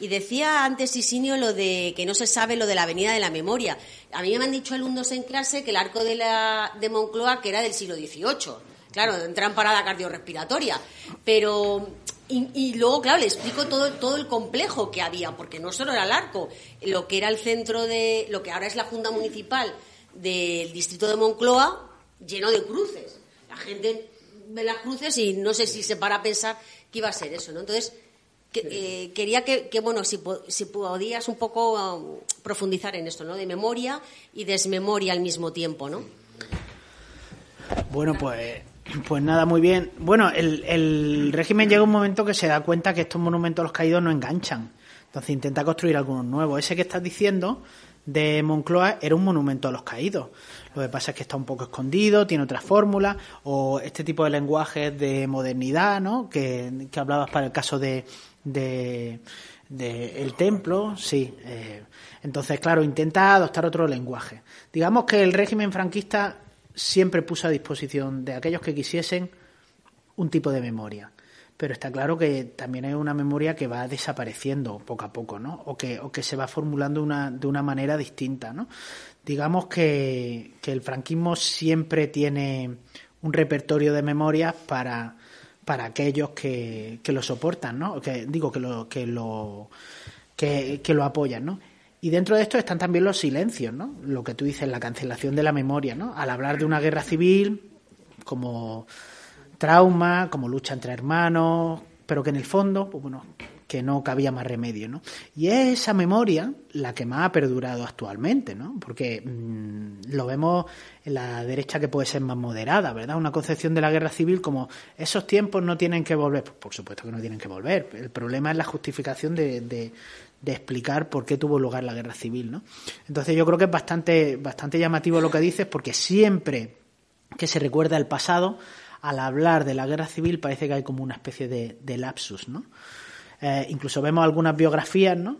Y decía antes Isinio lo de que no se sabe lo de la Avenida de la Memoria. A mí me han dicho alumnos en clase que el arco de, la, de Moncloa que era del siglo XVIII claro, entra en parada cardiorrespiratoria. Pero, y, luego, claro, le explico todo, todo el complejo que había, porque no solo era el arco, lo que era el centro de, lo que ahora es la Junta Municipal del distrito de Moncloa, lleno de cruces. La gente ve las cruces y no sé si se para a pensar que iba a ser eso, ¿no? Entonces, eh, quería que, bueno, si, si, podías un poco um, profundizar en esto, ¿no? De memoria y desmemoria al mismo tiempo, ¿no? Bueno, pues, pues nada, muy bien. Bueno, el, el régimen llega un momento que se da cuenta que estos monumentos a los caídos no enganchan. Entonces intenta construir algunos nuevos. Ese que estás diciendo de Moncloa era un monumento a los caídos. Lo que pasa es que está un poco escondido, tiene otras fórmulas, o este tipo de lenguajes de modernidad, ¿no? Que, que hablabas para el caso de, de, el templo, sí. Eh, entonces, claro, intenta adoptar otro lenguaje. Digamos que el régimen franquista siempre puso a disposición de aquellos que quisiesen un tipo de memoria. Pero está claro que también es una memoria que va desapareciendo poco a poco, ¿no? O que, o que se va formulando una, de una manera distinta, ¿no? Digamos que, el franquismo siempre tiene un repertorio de memorias para, para aquellos que, que lo soportan, ¿no? Que, digo, que lo, que lo, que, lo apoyan, ¿no? Y dentro de esto están también los silencios, ¿no? Lo que tú dices, la cancelación de la memoria, ¿no? Al hablar de una guerra civil como trauma, como lucha entre hermanos, pero que en el fondo, pues bueno, que no cabía más remedio, ¿no? Y es esa memoria la que más ha perdurado actualmente, ¿no? Porque mm, lo vemos en la derecha que puede ser más moderada, ¿verdad? Una concepción de la guerra civil como esos tiempos no tienen que volver. Pues por supuesto que no tienen que volver. El problema es la justificación de, explicar por qué tuvo lugar la guerra civil, ¿no? Entonces yo creo que es bastante, bastante llamativo lo que dices porque siempre que se recuerda el pasado, al hablar de la guerra civil parece que hay como una especie de, de lapsus, ¿no? Eh, incluso vemos algunas biografías, ¿no?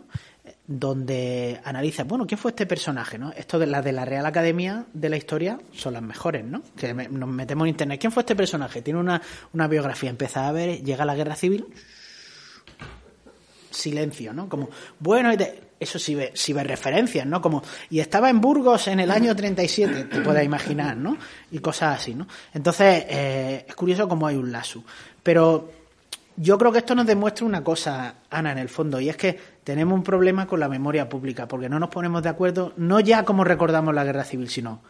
donde analizan, bueno, ¿quién fue este personaje? ¿no? Esto de las de la Real Academia de la Historia son las mejores, ¿no? Que nos metemos en internet. ¿Quién fue este personaje? Tiene una, una biografía, empieza a ver, llega la guerra civil, silencio, ¿no? Como, bueno, eso sí ve, sí ve referencias, ¿no? Como, y estaba en Burgos en el año 37, te puedes imaginar, ¿no? Y cosas así, ¿no? Entonces, eh, es curioso cómo hay un lazo. Pero yo creo que esto nos demuestra una cosa, Ana, en el fondo, y es que tenemos un problema con la memoria pública, porque no nos ponemos de acuerdo, no ya cómo recordamos la guerra civil, sino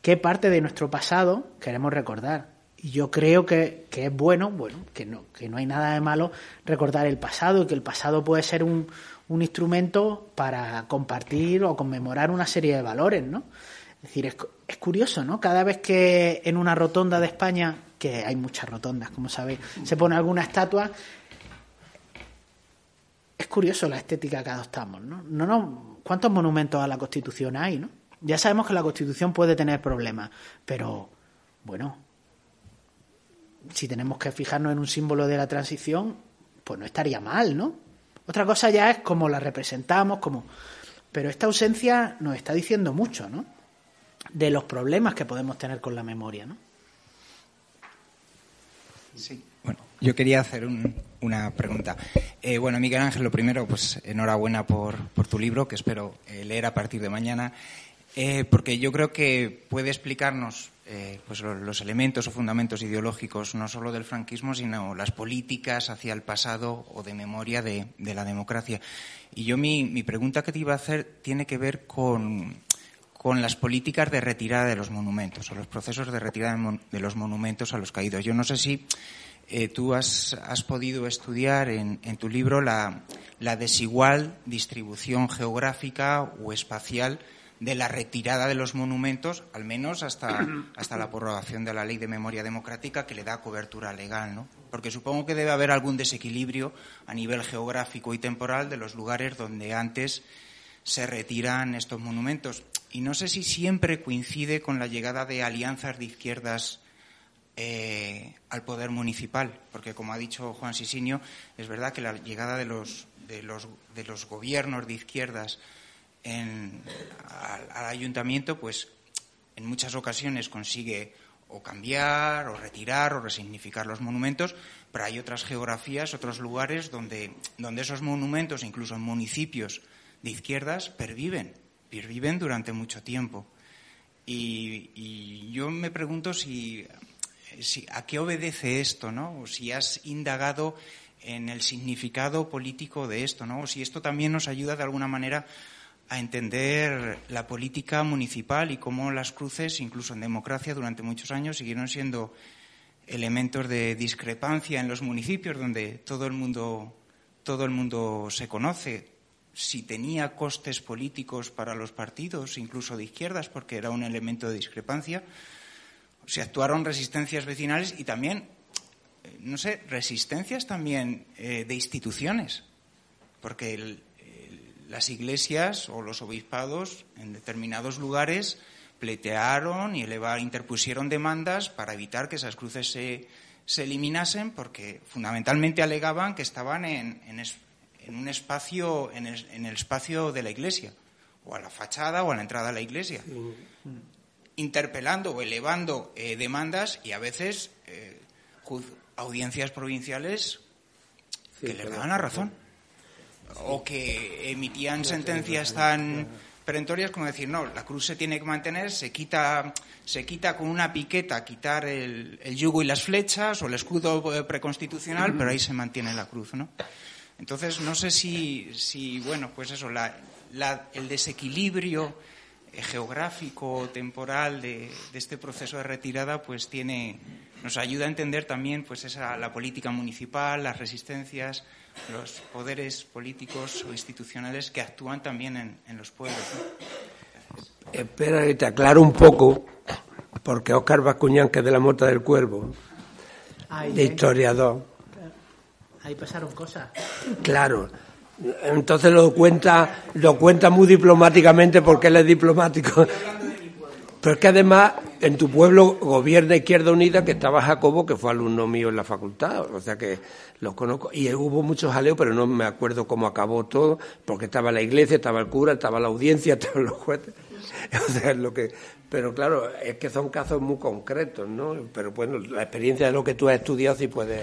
qué parte de nuestro pasado queremos recordar. Y yo creo que, que es bueno, bueno, que no, que no hay nada de malo recordar el pasado y que el pasado puede ser un, un instrumento para compartir o conmemorar una serie de valores, ¿no? Es decir, es, es curioso, ¿no? Cada vez que en una rotonda de España que hay muchas rotondas, como sabéis, se pone alguna estatua. Es curioso la estética que adoptamos, ¿no? no, no ¿Cuántos monumentos a la Constitución hay, no? Ya sabemos que la Constitución puede tener problemas, pero bueno, si tenemos que fijarnos en un símbolo de la transición, pues no estaría mal, ¿no? Otra cosa ya es cómo la representamos, cómo... Pero esta ausencia nos está diciendo mucho, ¿no? De los problemas que podemos tener con la memoria, ¿no? Sí, bueno, yo quería hacer una pregunta. Eh, bueno, Miguel Ángel, lo primero, pues enhorabuena por, tu libro, que espero eh, leer a partir de mañana, eh, porque yo creo que puede explicarnos pues los elementos o fundamentos ideológicos no solo del franquismo, sino las políticas hacia el pasado o de memoria de, la democracia. Y yo mi, mi pregunta que te iba a hacer tiene que ver con con las políticas de retirada de los monumentos o los procesos de retirada de los monumentos a los caídos. Yo no sé si eh, tú has, podido estudiar en, tu libro la, desigual distribución geográfica o espacial de la retirada de los monumentos, al menos hasta, hasta la aprobación de la Ley de Memoria Democrática que le da cobertura legal, ¿no? Porque supongo que debe haber algún desequilibrio a nivel geográfico y temporal de los lugares donde antes se retiran estos monumentos. Y no sé si siempre coincide con la llegada de alianzas de izquierdas eh, al poder municipal, porque como ha dicho Juan Sisinio, es verdad que la llegada de los, de los, de los gobiernos de izquierdas al, al, ayuntamiento, pues en muchas ocasiones consigue o cambiar, o retirar, o resignificar los monumentos, pero hay otras geografías, otros lugares donde, donde esos monumentos, incluso en municipios de izquierdas perviven, perviven durante mucho tiempo. Y, yo me pregunto si, a qué obedece esto, ¿no? O si has indagado en el significado político de esto, ¿no? O si esto también nos ayuda de alguna manera a entender la política municipal y cómo las cruces, incluso en democracia, durante muchos años siguieron siendo elementos de discrepancia en los municipios donde todo el mundo todo el mundo se conoce, si tenía costes políticos para los partidos, incluso de izquierdas, porque era un elemento de discrepancia. Se actuaron resistencias vecinales y también, eh, no sé, resistencias también eh, de instituciones, porque las iglesias o los obispados en determinados lugares pleitearon y interpusieron demandas para evitar que esas cruces se, se eliminasen, porque fundamentalmente alegaban que estaban en, en un espacio, en el, en el, espacio de la iglesia, o a la fachada o a la entrada a la iglesia, interpelando o elevando eh, demandas y a veces eh, audiencias provinciales sí, que les daban la razón, o que emitían sentencias tan perentorias como decir, no, la cruz se tiene que mantener, se quita, se quita con una piqueta, quitar el, el yugo y las flechas o el escudo eh, preconstitucional, pero ahí se mantiene la cruz, ¿no? Entonces, no sé si, si bueno, pues eso, la, la, el desequilibrio eh, geográfico, temporal de, de, este proceso de retirada, pues tiene, nos ayuda a entender también, pues esa, la política municipal, las resistencias, los poderes políticos o institucionales que actúan también en, en los pueblos. ¿no? Espera que te aclaro un poco, porque Óscar Bascuñán, que es de la Mota del Cuervo, Ay, de historiador, ahí pasaron cosas. Claro. Entonces lo cuenta, lo cuenta muy diplomáticamente porque él es diplomático. Pero es que además en tu pueblo gobierna Izquierda Unida, que estaba Jacobo, que fue alumno mío en la facultad, o sea que los conozco. Y hubo muchos jaleos, pero no me acuerdo cómo acabó todo, porque estaba la iglesia, estaba el cura, estaba la audiencia, estaban los jueces. O sea, es lo que. Pero claro, es que son casos muy concretos, ¿no? Pero bueno, la experiencia de lo que tú has estudiado sí puede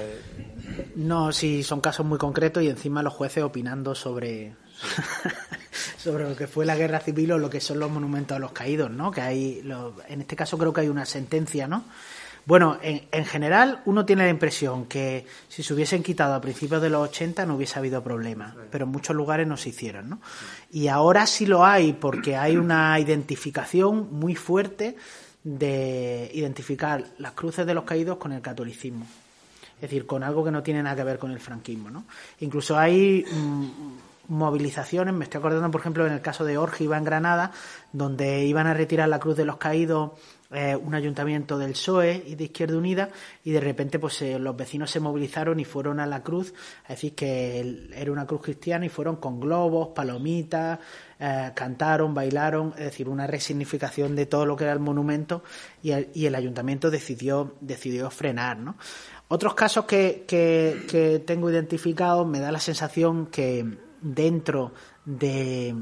no, sí, son casos muy concretos y encima los jueces opinando sobre sobre lo que fue la guerra civil o lo que son los monumentos a los caídos, ¿no? Que hay, lo, en este caso creo que hay una sentencia, ¿no? Bueno, en, en, general uno tiene la impresión que si se hubiesen quitado a principios de los 80 no hubiese habido problema, pero en muchos lugares no se hicieron, ¿no? Y ahora sí lo hay porque hay una identificación muy fuerte de identificar las cruces de los caídos con el catolicismo es decir, con algo que no tiene nada que ver con el franquismo. ¿no? Incluso hay mmm, movilizaciones, me estoy acordando, por ejemplo, en el caso de Orgiva en Granada, donde iban a retirar la Cruz de los Caídos eh, un ayuntamiento del PSOE y de Izquierda Unida y de repente pues eh, los vecinos se movilizaron y fueron a la cruz a decir que era una cruz cristiana y fueron con globos, palomitas, eh, cantaron, bailaron, es decir, una resignificación de todo lo que era el monumento y el, y el ayuntamiento decidió, decidió frenar, ¿no? Otros casos que, que, tengo identificados me da la sensación que dentro de,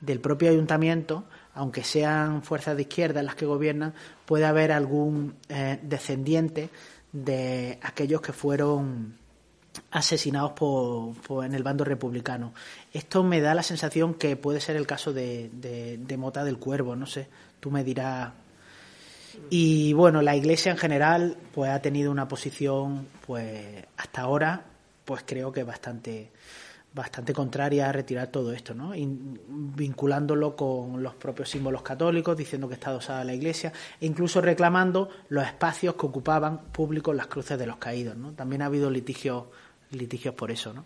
del propio ayuntamiento, aunque sean fuerzas de izquierda las que gobiernan, puede haber algún eh, descendiente de aquellos que fueron asesinados por, por, en el bando republicano. Esto me da la sensación que puede ser el caso de Mota del Cuervo, no sé, tú me dirás y bueno, la Iglesia en general pues ha tenido una posición pues hasta ahora pues creo que bastante bastante contraria a retirar todo esto, ¿no? vinculándolo con los propios símbolos católicos, diciendo que está adosada la Iglesia, e incluso reclamando los espacios que ocupaban públicos las cruces de los caídos, ¿no? También ha habido litigios litigios por eso, ¿no?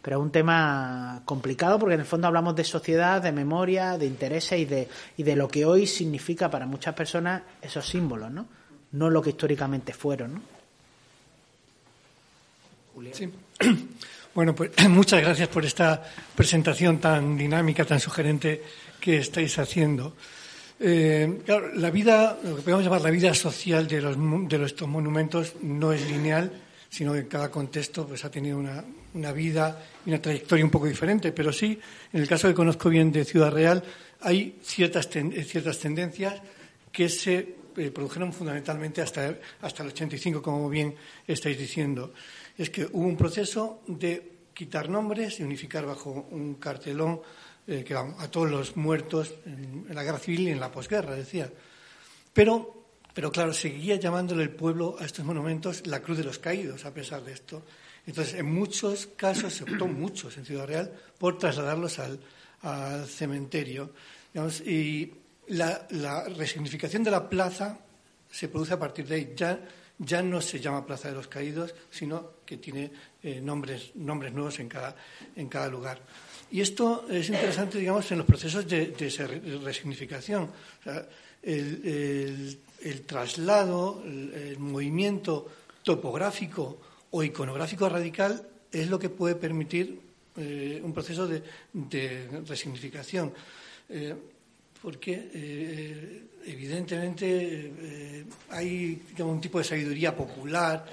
Pero es un tema complicado porque en el fondo hablamos de sociedad, de memoria, de intereses y de, y de lo que hoy significa para muchas personas esos símbolos, ¿no? No lo que históricamente fueron, ¿no? Sí. Bueno, pues muchas gracias por esta presentación tan dinámica, tan sugerente que estáis haciendo. Eh, la vida, lo que podemos llamar la vida social de, los, de estos monumentos no es lineal, sino que en cada contexto pues, ha tenido una, una, vida y una trayectoria un poco diferente. Pero sí, en el caso que conozco bien de Ciudad Real, hay ciertas, ten, ciertas tendencias que se eh, produjeron fundamentalmente hasta, hasta el 85, como bien estáis diciendo. Es que hubo un proceso de quitar nombres y unificar bajo un cartelón eh, que, a todos los muertos en, en la guerra civil y en la posguerra, decía. Pero pero claro, seguía llamándole el pueblo a estos monumentos la Cruz de los Caídos, a pesar de esto. Entonces, en muchos casos, se optó muchos en Ciudad Real, por trasladarlos al, cementerio. Y la, resignificación de la plaza se produce a partir de ahí. Ya ya no se llama Plaza de los Caídos, sino que tiene eh, nombres, nombres nuevos en cada, en cada lugar. Y esto es interesante, digamos, en los procesos de, resignificación. el, traslado, el, movimiento topográfico o iconográfico radical es lo que puede permitir eh, un proceso de, resignificación. Eh, porque eh, evidentemente hay un tipo de sabiduría popular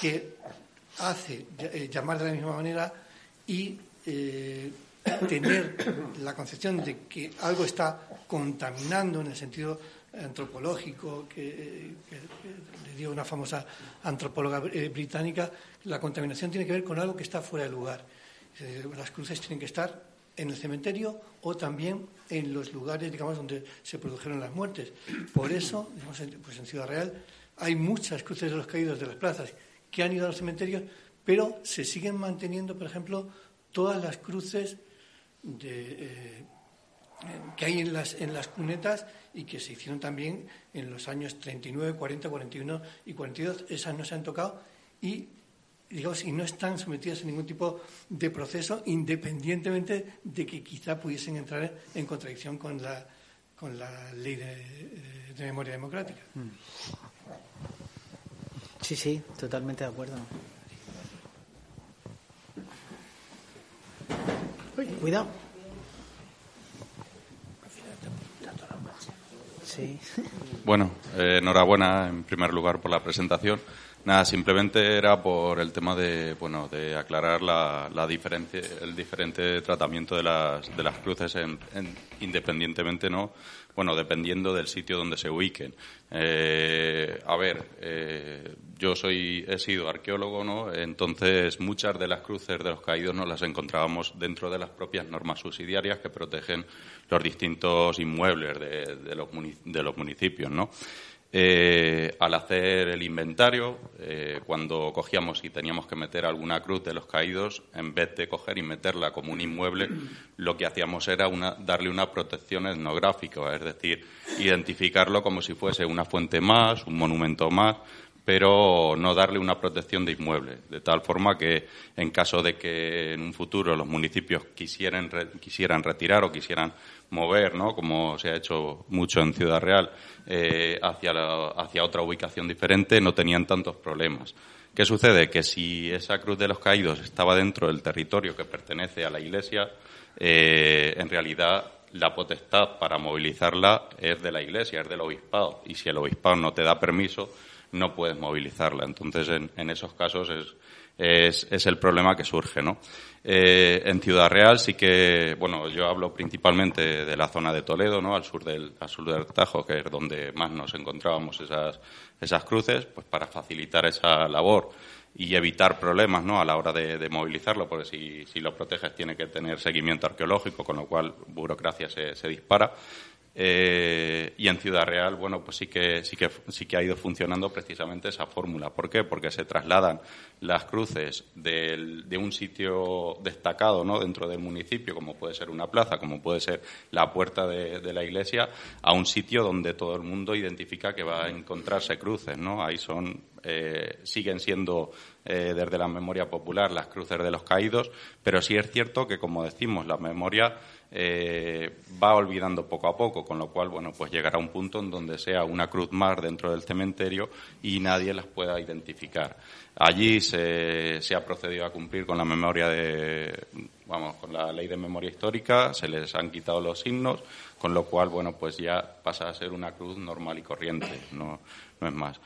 que hace llamar de la misma manera y tener la concepción de que algo está contaminando en el sentido antropológico que, le dio una famosa antropóloga eh, británica, la contaminación tiene que ver con algo que está fuera de lugar. Las cruces tienen que estar en el cementerio o también en los lugares, digamos, donde se produjeron las muertes. Por eso, pues en Ciudad Real hay muchas cruces de los caídos de las plazas que han ido a los cementerios, pero se siguen manteniendo, por ejemplo, todas las cruces de, eh, que hay en las, en las cunetas y que se hicieron también en los años 39, 40, 41 y 42. Esas no se han tocado y, digamos, y no están sometidas a ningún tipo de proceso, independientemente de que quizá pudiesen entrar en contradicción con la, con la ley de, de memoria democrática. Mm. Sí, sí, totalmente de acuerdo. cuidado. Bueno, eh, enhorabuena en primer lugar por la presentación. Nada, simplemente era por el tema de, bueno, de aclarar la, la diferencia, el diferente tratamiento de las, de las cruces en, independientemente, ¿no? Bueno, dependiendo del sitio donde se ubiquen. Eh, a ver, eh, yo soy, he sido arqueólogo, ¿no? Entonces, muchas de las cruces de los caídos nos las encontrábamos dentro de las propias normas subsidiarias que protegen los distintos inmuebles de, los municipios, ¿no? Eh, al hacer el inventario, eh, cuando cogíamos y teníamos que meter alguna cruz de los caídos, en vez de coger y meterla como un inmueble, lo que hacíamos era darle una protección etnográfica, es decir, identificarlo como si fuese una fuente más, un monumento más, pero no darle una protección de inmueble, de tal forma que en caso de que en un futuro los municipios quisieran, quisieran retirar o quisieran mover, ¿no? como se ha hecho mucho en Ciudad Real, eh, hacia, hacia otra ubicación diferente, no tenían tantos problemas. ¿Qué sucede? Que si esa Cruz de los Caídos estaba dentro del territorio que pertenece a la Iglesia, eh, en realidad la potestad para movilizarla es de la Iglesia, es del obispado. Y si el obispado no te da permiso, no puedes movilizarla. Entonces, en, esos casos es, es, el problema que surge, ¿no? Eh, en Ciudad Real sí que, bueno, yo hablo principalmente de la zona de Toledo, ¿no? Al sur del, al sur del Tajo, que es donde más nos encontrábamos esas, esas cruces, pues para facilitar esa labor y evitar problemas ¿no? a la hora de, movilizarlo, porque si, si, lo proteges tiene que tener seguimiento arqueológico, con lo cual burocracia se, se dispara. Eh, y en Ciudad Real, bueno, pues sí que, sí que, sí que ha ido funcionando precisamente esa fórmula. ¿Por qué? Porque se trasladan las cruces de un sitio destacado, ¿no? Dentro del municipio, como puede ser una plaza, como puede ser la puerta de, la iglesia, a un sitio donde todo el mundo identifica que va a encontrarse cruces, ¿no? Ahí son, eh, siguen siendo eh, desde la memoria popular las cruces de los caídos, pero sí es cierto que, como decimos, la memoria eh, va olvidando poco a poco, con lo cual, bueno, pues llegará un punto en donde sea una cruz más dentro del cementerio y nadie las pueda identificar. Allí se, se ha procedido a cumplir con la memoria de, vamos, con la ley de memoria histórica, se les han quitado los signos, con lo cual, bueno, pues ya pasa a ser una cruz normal y corriente, no, no es más.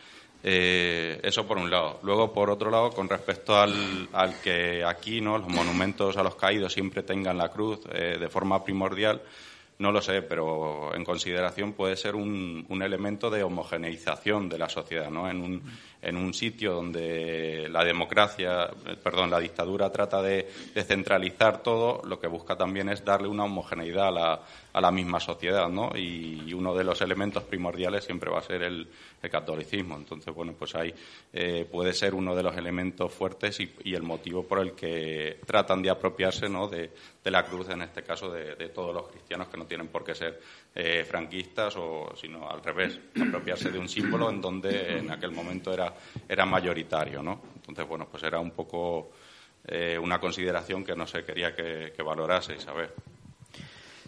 Eh, eso por un lado. Luego, por otro lado, con respecto al, al, que aquí no los monumentos a los caídos siempre tengan la cruz eh, de forma primordial, no lo sé, pero en consideración puede ser un, un elemento de homogeneización de la sociedad, ¿no? En un, en un sitio donde la democracia, eh, perdón, la dictadura trata de, centralizar todo, lo que busca también es darle una homogeneidad a la, a la misma sociedad, ¿no? Y, uno de los elementos primordiales siempre va a ser el, catolicismo. Entonces, bueno, pues ahí eh, puede ser uno de los elementos fuertes y, el motivo por el que tratan de apropiarse, ¿no? De, de la cruz, en este caso, de, de todos los cristianos que no tienen por qué ser eh, franquistas o sino al revés, apropiarse de un símbolo en donde en aquel momento era, era mayoritario, ¿no? Entonces, bueno, pues era un poco eh, una consideración que no se quería que, que valoraseis, a ver.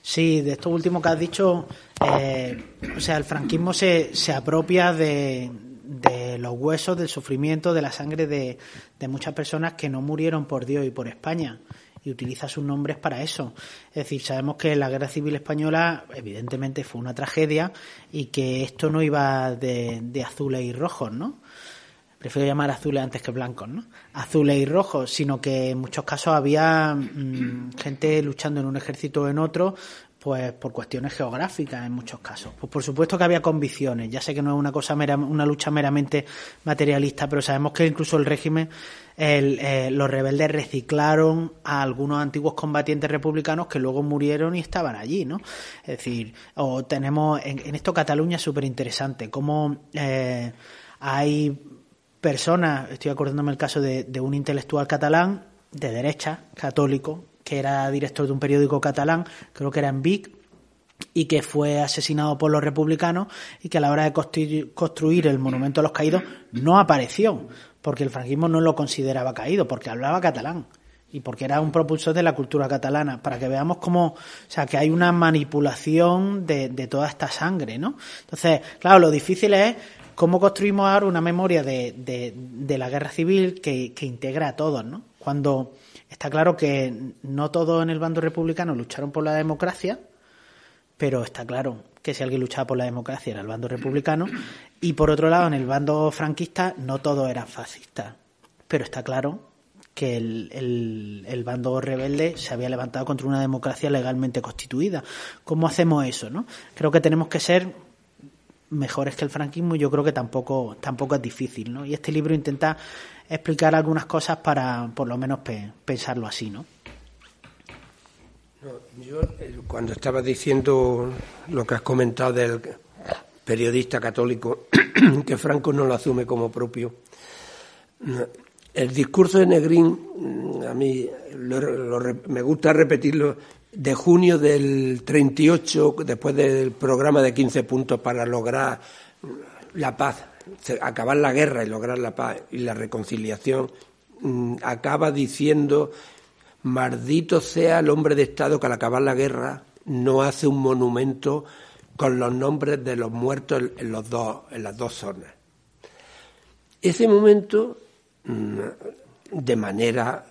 Sí, de esto último que has dicho, eh, o sea, el franquismo se, se apropia de, de, los huesos, del sufrimiento, de la sangre de, de, muchas personas que no murieron por Dios y por España y utiliza sus nombres para eso. Es decir, sabemos que la Guerra Civil Española evidentemente fue una tragedia y que esto no iba de, azules y rojos, ¿no? prefiero llamar azules antes que blancos, ¿no? Azules y rojos, sino que en muchos casos había mmm, gente luchando en un ejército o en otro, pues por cuestiones geográficas en muchos casos. Pues por supuesto que había convicciones. Ya sé que no es una cosa una lucha meramente materialista, pero sabemos que incluso el régimen, eh, los rebeldes reciclaron a algunos antiguos combatientes republicanos que luego murieron y estaban allí, ¿no? Es decir, o tenemos en, en esto Cataluña es súper interesante, cómo eh, hay personas, estoy acordándome el caso de, de, un intelectual catalán de derecha, católico, que era director de un periódico catalán, creo que era en Vic, y que fue asesinado por los republicanos y que a la hora de construir, el monumento a los caídos no apareció, porque el franquismo no lo consideraba caído, porque hablaba catalán y porque era un propulsor de la cultura catalana, para que veamos cómo, o sea, que hay una manipulación de, de toda esta sangre, ¿no? Entonces, claro, lo difícil es cómo construimos ahora una memoria de, de, de la guerra civil que, que, integra a todos, ¿no? Cuando está claro que no todos en el bando republicano lucharon por la democracia, pero está claro que si alguien luchaba por la democracia era el bando republicano, y por otro lado, en el bando franquista no todos eran fascistas, pero está claro que el, el, bando rebelde se había levantado contra una democracia legalmente constituida. ¿Cómo hacemos eso? ¿no? Creo que tenemos que ser mejores que el franquismo, yo creo que tampoco, tampoco es difícil, ¿no? Y este libro intenta explicar algunas cosas para, por lo menos, pe pensarlo así, ¿no? yo, cuando estaba diciendo lo que has comentado del periodista católico, que Franco no lo asume como propio, el discurso de Negrín, a mí lo, lo, me gusta repetirlo, de junio del 38, después del programa de 15 puntos para lograr la paz, acabar la guerra y lograr la paz y la reconciliación, mm, acaba diciendo, maldito sea el hombre de Estado que al acabar la guerra no hace un monumento con los nombres de los muertos en, los dos, en las dos zonas. Ese momento, mm, de manera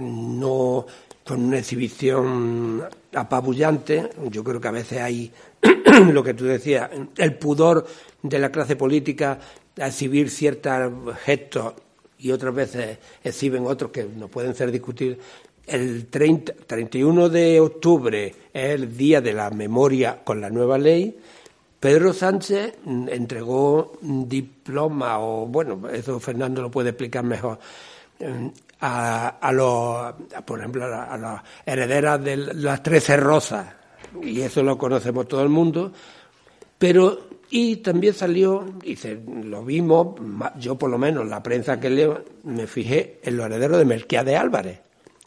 no con una exhibición apabullante. Yo creo que a veces hay lo que tú decías, el pudor de la clase política a exhibir ciertos gestos y otras veces exhiben otros que no pueden ser discutidos. El 30, 31 de octubre es el día de la memoria con la nueva ley. Pedro Sánchez entregó diploma, o bueno, eso Fernando lo puede explicar mejor, a, a los, por ejemplo, a, las herederas de las trece rosas, y eso lo conocemos todo el mundo, pero y también salió, dice, lo vimos, yo por lo menos, la prensa que leo, me fijé en los herederos de Melquiades Álvarez,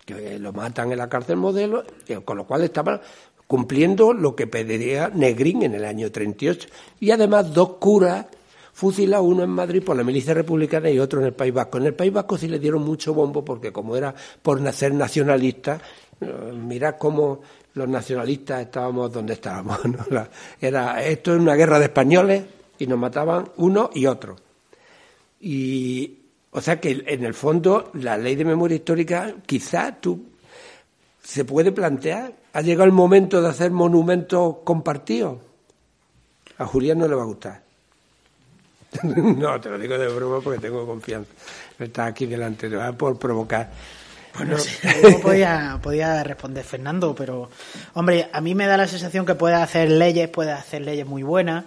que lo matan en la cárcel modelo, con lo cual estaban cumpliendo lo que pediría Negrín en el año 38. Y además dos curas fusila uno en Madrid por la milicia republicana y otro en el País Vasco. En el País Vasco sí le dieron mucho bombo porque como era por nacer nacionalista, eh, mirad cómo los nacionalistas estábamos donde estábamos. ¿no? Era, esto es una guerra de españoles y nos mataban uno y otro. Y, o sea que en el fondo la ley de memoria histórica quizás tú se puede plantear, ha llegado el momento de hacer monumentos compartidos. A Julián no le va a gustar. no, te lo digo de broma porque tengo confianza. Está aquí delante, te va por provocar. Bueno, sí, podía, podía responder Fernando, pero hombre, a mí me da la sensación que puede hacer leyes, puede hacer leyes muy buenas,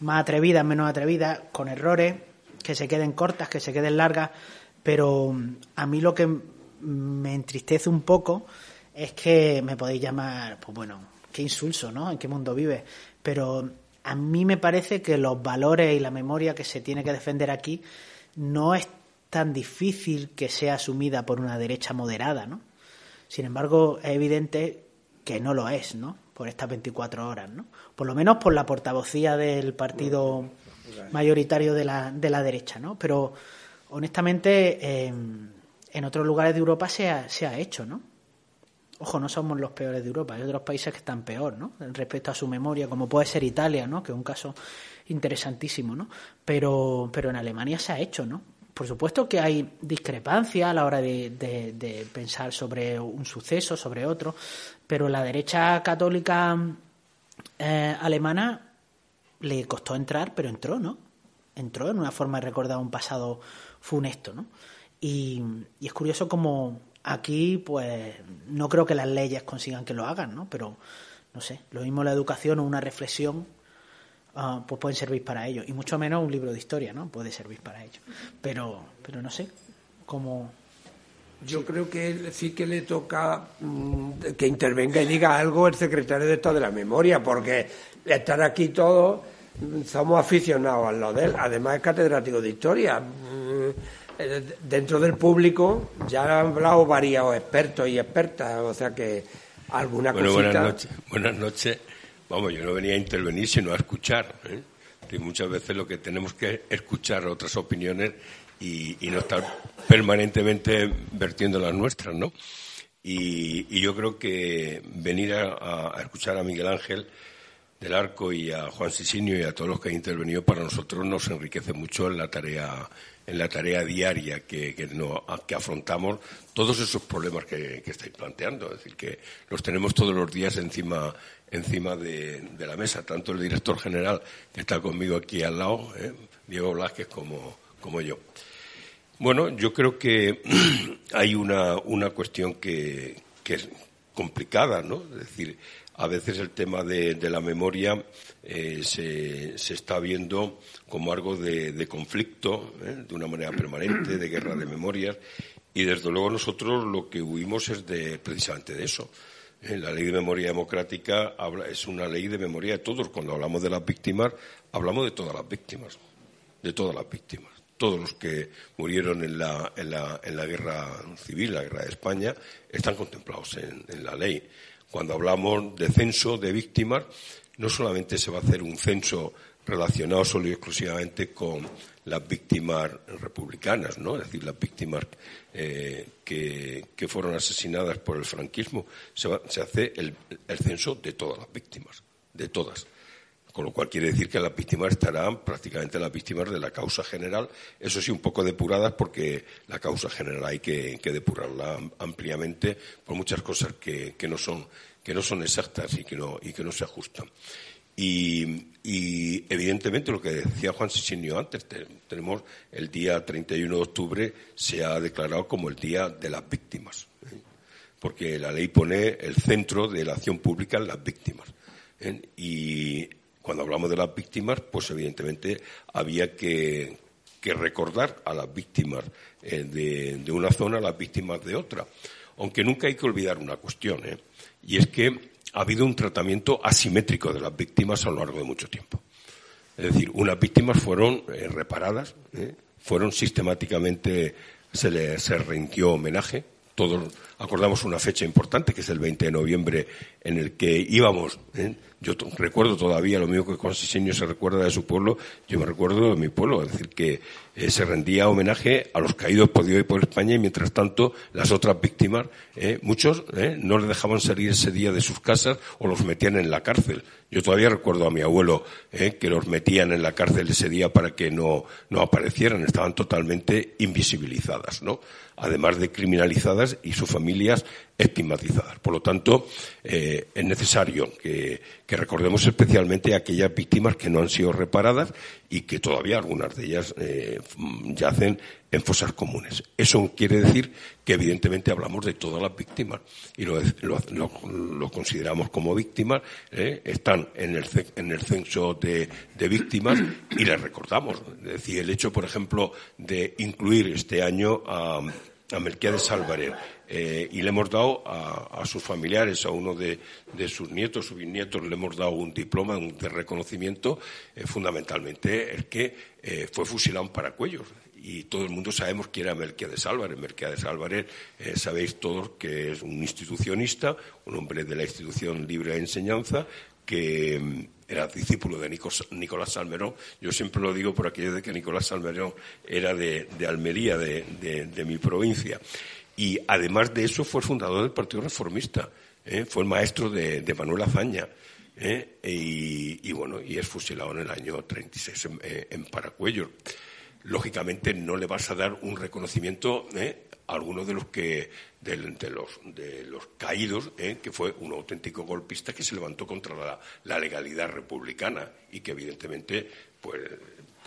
más atrevidas, menos atrevidas, con errores, que se queden cortas, que se queden largas, pero a mí lo que me entristece un poco es que me podéis llamar, pues bueno, qué insulso, ¿no? ¿En qué mundo vive? Pero a mí me parece que los valores y la memoria que se tiene que defender aquí no es tan difícil que sea asumida por una derecha moderada, ¿no? Sin embargo, es evidente que no lo es, ¿no? por estas 24 horas, ¿no? Por lo menos por la portavocía del partido mayoritario de la, de la derecha, ¿no? Pero honestamente en otros lugares de Europa se ha, se ha hecho, ¿no? Ojo, no somos los peores de Europa, hay otros países que están peor, ¿no? Respecto a su memoria, como puede ser Italia, ¿no? Que es un caso interesantísimo, ¿no? Pero, pero en Alemania se ha hecho, ¿no? Por supuesto que hay discrepancia a la hora de, pensar sobre un suceso, sobre otro, pero la derecha católica eh, alemana le costó entrar, pero entró, ¿no? Entró en una forma de recordar un pasado funesto, ¿no? Y, es curioso como aquí, pues, no creo que las leyes consigan que lo hagan, ¿no? Pero, no sé, lo mismo la educación o una reflexión, ah, pues pueden servir para ello. Y mucho menos un libro de historia, ¿no? Puede servir para ello. Pero, pero no sé, como... Yo creo que sí que le toca mm, que intervenga y diga algo el secretario de Estado de la Memoria, porque estar aquí todos mm, somos aficionados a lo de él. Además es catedrático de historia. Eh, dentro del público ya han hablado varios expertos y expertas, o sea que alguna bueno, Buenas noches. Buenas noches. Vamos, yo no venía a intervenir sino a escuchar. ¿eh? Y muchas veces lo que tenemos que escuchar otras opiniones y, no estar permanentemente vertiendo las nuestras, ¿no? Y, yo creo que venir a, a, escuchar a Miguel Ángel del Arco y a Juan Sisinio y a todos los que han intervenido para nosotros nos enriquece mucho en la tarea en la tarea diaria que, que, no, que afrontamos todos esos problemas que, que, estáis planteando. Es decir, que los tenemos todos los días encima, encima de, la mesa, tanto el director general que está conmigo aquí al lado, ¿eh? Diego Blasquez, como, como yo. Bueno, yo creo que hay una, una cuestión que, que es complicada, ¿no? Es decir, a veces el tema de, la memoria eh, se, se, está viendo como algo de, conflicto, ¿eh? de una manera permanente, de guerra de memorias, y desde luego nosotros lo que huimos es de precisamente de eso. ¿eh? La ley de memoria democrática es una ley de memoria de todos. Cuando hablamos de las víctimas, hablamos de todas las víctimas, de todas las víctimas. Todos los que murieron en la, en la, en la guerra civil, la guerra de España, están contemplados en la ley. Cuando hablamos de censo de víctimas, no solamente se va a hacer un censo relacionado solo y exclusivamente con las víctimas republicanas, ¿no? Es decir, las víctimas eh, que, fueron asesinadas por el franquismo. Se, hace el, censo de todas las víctimas, de todas. Con lo cual quiere decir que las víctimas estarán prácticamente las víctimas de la causa general, eso sí, un poco depuradas porque la causa general hay que, depurarla ampliamente por muchas cosas que, no, son, exactas y que no, y que no se ajustan. Y, evidentemente lo que decía Juan Sisinio antes, tenemos el día 31 de octubre se ha declarado como el día de las víctimas, ¿eh? porque la ley pone el centro de la acción pública en las víctimas. ¿eh? Y cuando hablamos de las víctimas, pues evidentemente había que, recordar a las víctimas eh, de, una zona, a las víctimas de otra. Aunque nunca hay que olvidar una cuestión, ¿eh? y es que ha habido un tratamiento asimétrico de las víctimas a lo largo de mucho tiempo. Es decir, unas víctimas fueron eh, reparadas, fueron sistemáticamente, se les se rindió homenaje, todos acordamos una fecha importante, que es el 20 de noviembre, en el que íbamos yo recuerdo todavía lo mismo que Juan Sisenio se recuerda de su pueblo, yo me recuerdo de mi pueblo, es decir, que eh, se rendía homenaje a los caídos por Dios y por España y mientras tanto las otras víctimas, eh, muchos eh, no les dejaban salir ese día de sus casas o los metían en la cárcel. Yo todavía recuerdo a mi abuelo que los metían en la cárcel ese día para que no, no aparecieran, estaban totalmente invisibilizadas, ¿no? Además de criminalizadas y sus familias estigmatizadas. Por lo tanto, eh, es necesario que, recordemos especialmente a aquellas víctimas que no han sido reparadas y que todavía algunas de ellas eh, yacen en fosas comunes. Eso quiere decir que evidentemente hablamos de todas las víctimas y lo, consideramos como víctimas, eh, están en el, en el censo de, víctimas y les recordamos. Es decir, el hecho, por ejemplo, de incluir este año a, a Melquiades Álvarez eh, y le hemos dado a, sus familiares, a uno de, sus nietos, sus bisnietos, le hemos dado un diploma de reconocimiento, eh, fundamentalmente el que eh, fue fusilado en Paracuellos y todo el mundo sabemos quién era Melquiades Álvarez. Melquiades Álvarez, eh, sabéis todos que es un institucionista, un hombre de la institución libre de enseñanza, que mm, era discípulo de Nicolás Salmerón. Yo siempre lo digo por aquello de que Nicolás Salmerón era de, Almería, de, mi provincia. Y además de eso fue fundador del Partido Reformista. ¿eh? Fue el maestro de, Manuel Azaña. ¿eh? Y, bueno, y es fusilado en el año 36 en, en Paracuello lógicamente no le vas a dar un reconocimiento ¿eh? a alguno de los que de, los de los caídos ¿eh? que fue un auténtico golpista que se levantó contra la, la legalidad republicana y que evidentemente pues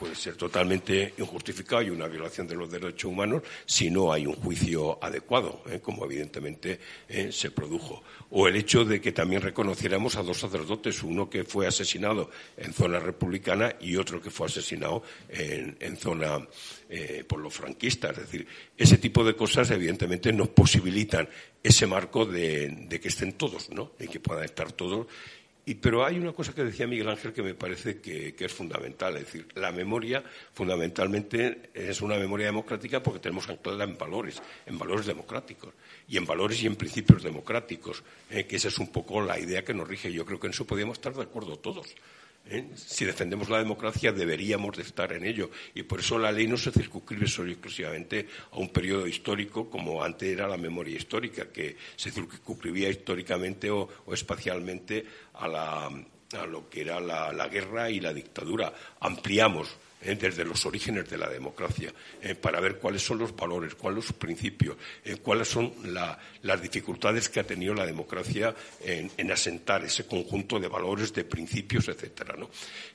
puede ser totalmente injustificado y una violación de los derechos humanos si no hay un juicio adecuado, ¿eh? como evidentemente ¿eh? se produjo. O el hecho de que también reconociéramos a dos sacerdotes, uno que fue asesinado en zona republicana y otro que fue asesinado en, zona eh, por los franquistas. Es decir, ese tipo de cosas evidentemente nos posibilitan ese marco de, de que estén todos, ¿no? Y que puedan estar todos pero hay una cosa que decía Miguel Ángel que me parece que, es fundamental, es decir, la memoria fundamentalmente es una memoria democrática porque tenemos que anclarla en valores, en valores democráticos y en valores y en principios democráticos, eh, que esa es un poco la idea que nos rige. Yo creo que en eso podríamos estar de acuerdo todos. ¿Eh? Si defendemos la democracia, deberíamos de estar en ello. Y por eso la ley no se circunscribe solo exclusivamente a un periodo histórico como antes era la memoria histórica, que se circunscribía históricamente o, espacialmente a, lo que era la guerra y la dictadura. Ampliamos eh, desde los orígenes de la democracia, eh, para ver cuáles son los valores, cuáles son los principios, eh, cuáles son las dificultades que ha tenido la democracia en, asentar ese conjunto de valores, de principios, etcétera.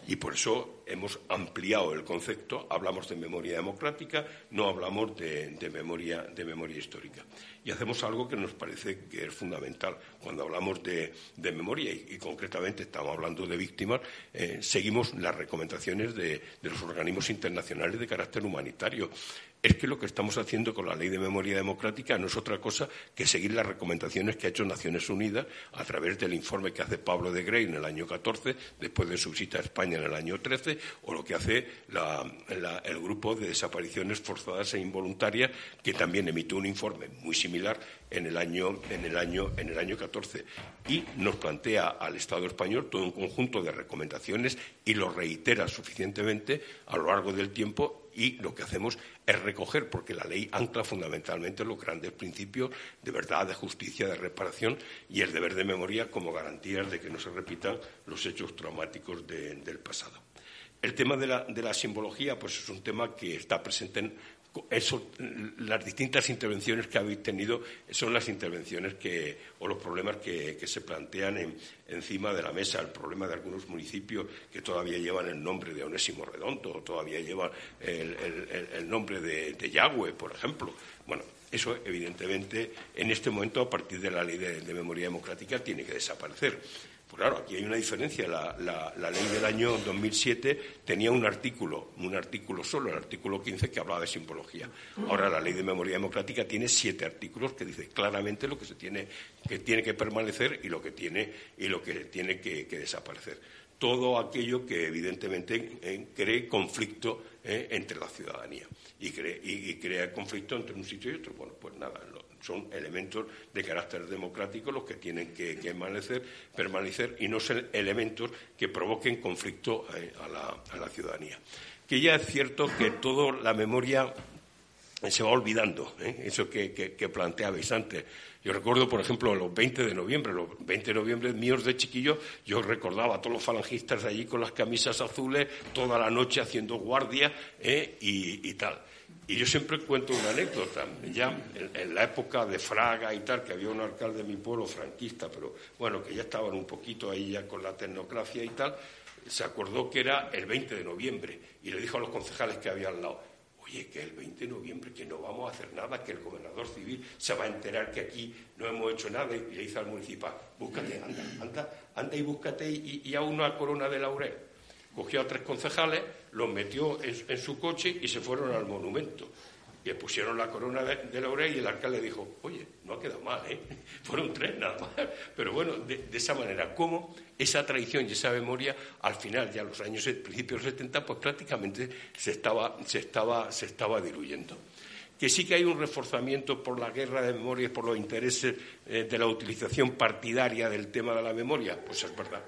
Y por eso hemos ampliado el concepto, hablamos de memoria democrática, no hablamos de, memoria, de histórica y hacemos algo que nos parece que es fundamental. Cuando hablamos de, memoria y, concretamente estamos hablando de víctimas, eh, seguimos las recomendaciones de, los organismos internacionales de carácter humanitario es que lo que estamos haciendo con la Ley de Memoria Democrática no es otra cosa que seguir las recomendaciones que ha hecho Naciones Unidas a través del informe que hace Pablo de Grey en el año 14, después de su visita a España en el año 13, o lo que hace el grupo de desapariciones forzadas e involuntarias, que también emitió un informe muy similar en el año, en el año, en el año 14 y nos plantea al Estado español todo un conjunto de recomendaciones y lo reitera suficientemente a lo largo del tiempo y lo que hacemos es recoger, porque la ley ancla fundamentalmente los grandes principios de verdad, de justicia, de reparación y el deber de memoria como garantías de que no se repitan los hechos traumáticos del pasado. El tema de la, de la, simbología pues es un tema que está presente en eso, las distintas intervenciones que habéis tenido son las intervenciones que, o los problemas que, se plantean encima de la mesa. El problema de algunos municipios que todavía llevan el nombre de Onésimo Redondo, o todavía llevan el, nombre de, de, por ejemplo. Bueno, eso evidentemente en este momento, a partir de la ley de memoria democrática, tiene que desaparecer. Pues claro, aquí hay una diferencia. La, ley del año 2007 tenía un artículo, un artículo solo, el artículo 15, que hablaba de simbología. Ahora la ley de memoria democrática tiene siete artículos que dice claramente lo que se tiene que tiene que permanecer y lo que tiene y lo que tiene que, desaparecer. Todo aquello que evidentemente eh, cree conflicto eh, entre la ciudadanía y, y, crea conflicto entre un sitio y otro. Bueno, pues nada, son elementos de carácter democrático los que tienen que, permanecer, y no ser elementos que provoquen conflicto eh, a, la, ciudadanía. Que ya es cierto que toda la memoria se va olvidando, ¿eh? eso que, que, planteabais antes. Yo recuerdo, por ejemplo, los 20 de noviembre, los 20 de noviembre míos de chiquillo, yo recordaba a todos los falangistas allí con las camisas azules, toda la noche haciendo guardia ¿eh? y tal. Y yo siempre cuento una anécdota. Ya en, la época de Fraga y tal, que había un alcalde de mi pueblo franquista, pero bueno, que ya estaban un poquito ahí ya con la tecnocracia y tal, se acordó que era el 20 de noviembre y le dijo a los concejales que había al lado, oye, que el 20 de noviembre, que no vamos a hacer nada, que el gobernador civil se va a enterar que aquí no hemos hecho nada. Y le dice al municipal, búscate, anda, anda, anda y búscate y, y a una corona de laurel cogió a tres concejales, los metió en, su coche y se fueron al monumento. Le pusieron la corona de, laurel y el alcalde dijo, oye, no ha quedado mal, ¿eh? Fueron tres nada más. Pero bueno, de, esa manera, ¿cómo esa tradición y esa memoria, al final, ya los años, principios 70, pues prácticamente se estaba, se estaba, se estaba diluyendo que sí que hay un reforzamiento por la guerra de memoria y por los intereses eh, de la utilización partidaria del tema de la memoria, pues es verdad.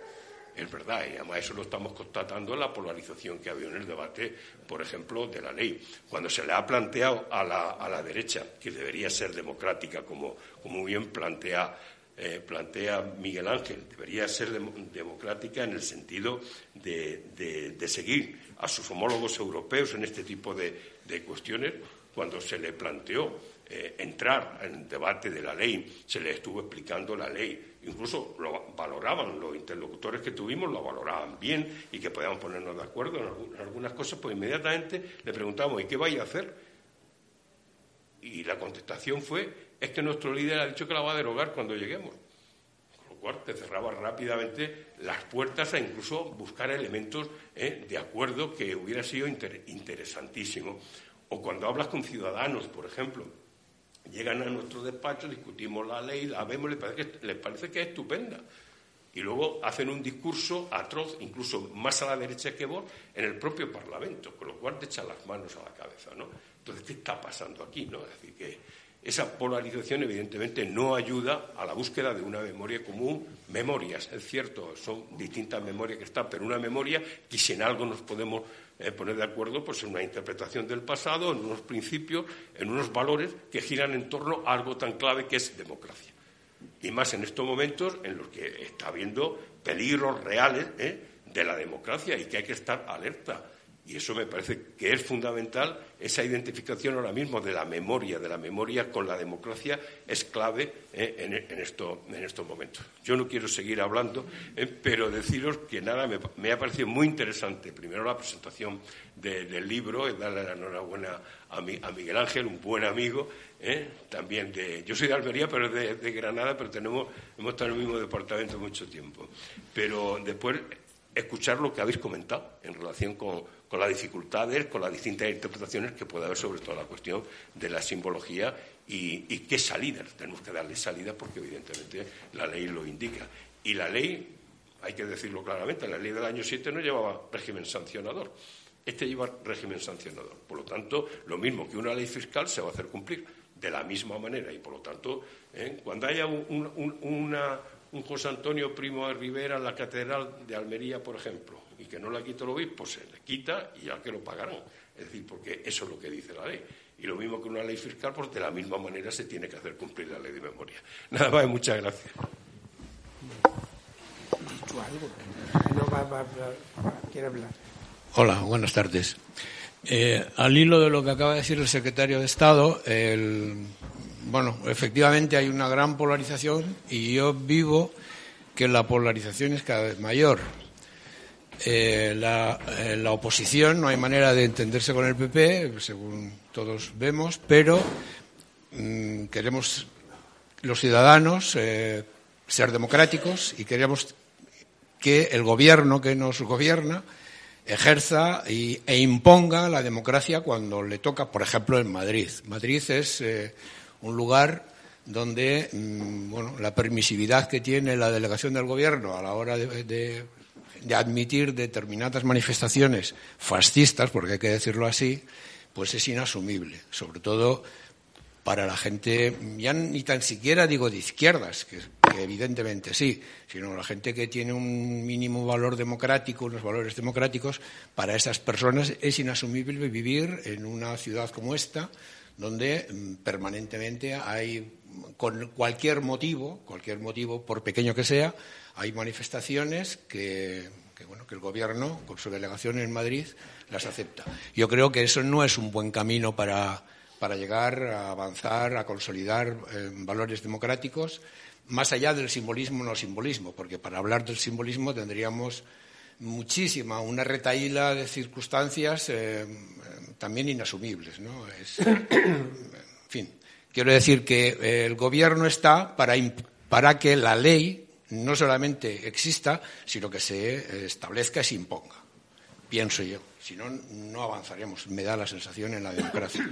Es verdad, y además eso lo estamos constatando en la polarización que ha habido en el debate, por ejemplo, de la ley. Cuando se le ha planteado a la, a la derecha que debería ser democrática, como, como bien plantea, eh, plantea Miguel Ángel, debería ser democrática en el sentido de, de, seguir a sus homólogos europeos en este tipo de, cuestiones, cuando se le planteó eh, entrar en el debate de la ley, se le estuvo explicando la ley, incluso lo valoraban, los interlocutores que tuvimos lo valoraban bien y que podíamos ponernos de acuerdo en, algunas cosas, pues inmediatamente le preguntamos, ¿y qué vais a hacer? Y la contestación fue, es que nuestro líder ha dicho que la va a derogar cuando lleguemos. Con lo cual te cerraba rápidamente las puertas a incluso buscar elementos eh, de acuerdo que hubiera sido interesantísimo. O cuando hablas con ciudadanos, por ejemplo, llegan a nuestro despacho, discutimos la ley, la vemos, les parece que, les parece que es estupenda. Y luego hacen un discurso atroz, incluso más a la derecha que vos, en el propio Parlamento, con lo cual te echan las manos a la cabeza, ¿no? Entonces, ¿qué está pasando aquí, no? Es decir, que esa polarización, evidentemente, no ayuda a la búsqueda de una memoria común. Memorias, es cierto, son distintas memorias que están, pero una memoria que si en algo nos podemos eh, poner de acuerdo pues, en una interpretación del pasado, en unos principios, en unos valores que giran en torno a algo tan clave que es democracia. Y más en estos momentos en los que está habiendo peligros reales ¿eh? de la democracia y que hay que estar alerta. Y eso me parece que es fundamental, esa identificación ahora mismo de la memoria, de la memoria con la democracia, es clave eh, en, estos momentos. Yo no quiero seguir hablando, eh, pero deciros que nada, me, ha parecido muy interesante, primero la presentación del libro, y darle la enhorabuena a, Miguel Ángel, un buen amigo, eh, también de... Yo soy de Almería, pero de, de Granada, pero tenemos, hemos estado en el mismo departamento mucho tiempo. Pero después escuchar lo que habéis comentado en relación con, las dificultades, con las distintas interpretaciones que puede haber sobre toda la cuestión de la simbología y, qué salida. Tenemos que darle salida porque evidentemente la ley lo indica. Y la ley, hay que decirlo claramente, la ley del año 7 no llevaba régimen sancionador. Este lleva régimen sancionador. Por lo tanto, lo mismo que una ley fiscal se va a hacer cumplir de la misma manera. Y por lo tanto, ¿eh? cuando haya una, un José Antonio Primo de Rivera en la Catedral de Almería, por ejemplo, y que no la quita el obispo, se le quita y ya que lo pagarán. Es decir, porque eso es lo que dice la ley. Y lo mismo que una ley fiscal, pues de la misma manera se tiene que hacer cumplir la ley de memoria. Nada más, muchas gracias. Hola, buenas tardes. Eh, al hilo de lo que acaba de decir el secretario de Estado, el bueno, efectivamente hay una gran polarización y yo vivo que la polarización es cada vez mayor. Eh, la, eh, la, oposición no hay manera de entenderse con el PP, según todos vemos, pero mm, queremos los ciudadanos eh, ser democráticos y queremos que el gobierno que nos gobierna ejerza e imponga la democracia cuando le toca, por ejemplo, en Madrid. Madrid es un lugar donde mm, bueno, la permisividad que tiene la delegación del gobierno a la hora de, admitir determinadas manifestaciones fascistas, porque hay que decirlo así, pues es inasumible, sobre todo para la gente, ya ni tan siquiera digo de izquierdas, que, que, evidentemente sí, sino la gente que tiene un mínimo valor democrático, unos valores democráticos, para esas personas es inasumible vivir en una ciudad como esta, donde mm, permanentemente hay, con cualquier motivo, cualquier motivo, por pequeño que sea, hay manifestaciones que, bueno, que el Gobierno, con su delegación en Madrid, las acepta. Yo creo que eso no es un buen camino para, para llegar a avanzar, a consolidar eh, valores democráticos, más allá del simbolismo no simbolismo, porque para hablar del simbolismo tendríamos muchísima, una retaíla de circunstancias eh, también inasumibles. ¿no? en fin, quiero decir que eh, el Gobierno está para, para que la ley no solamente exista, sino que se eh, establezca y se imponga. Pienso yo. Si no, no avanzaremos. Me da la sensación en la democracia.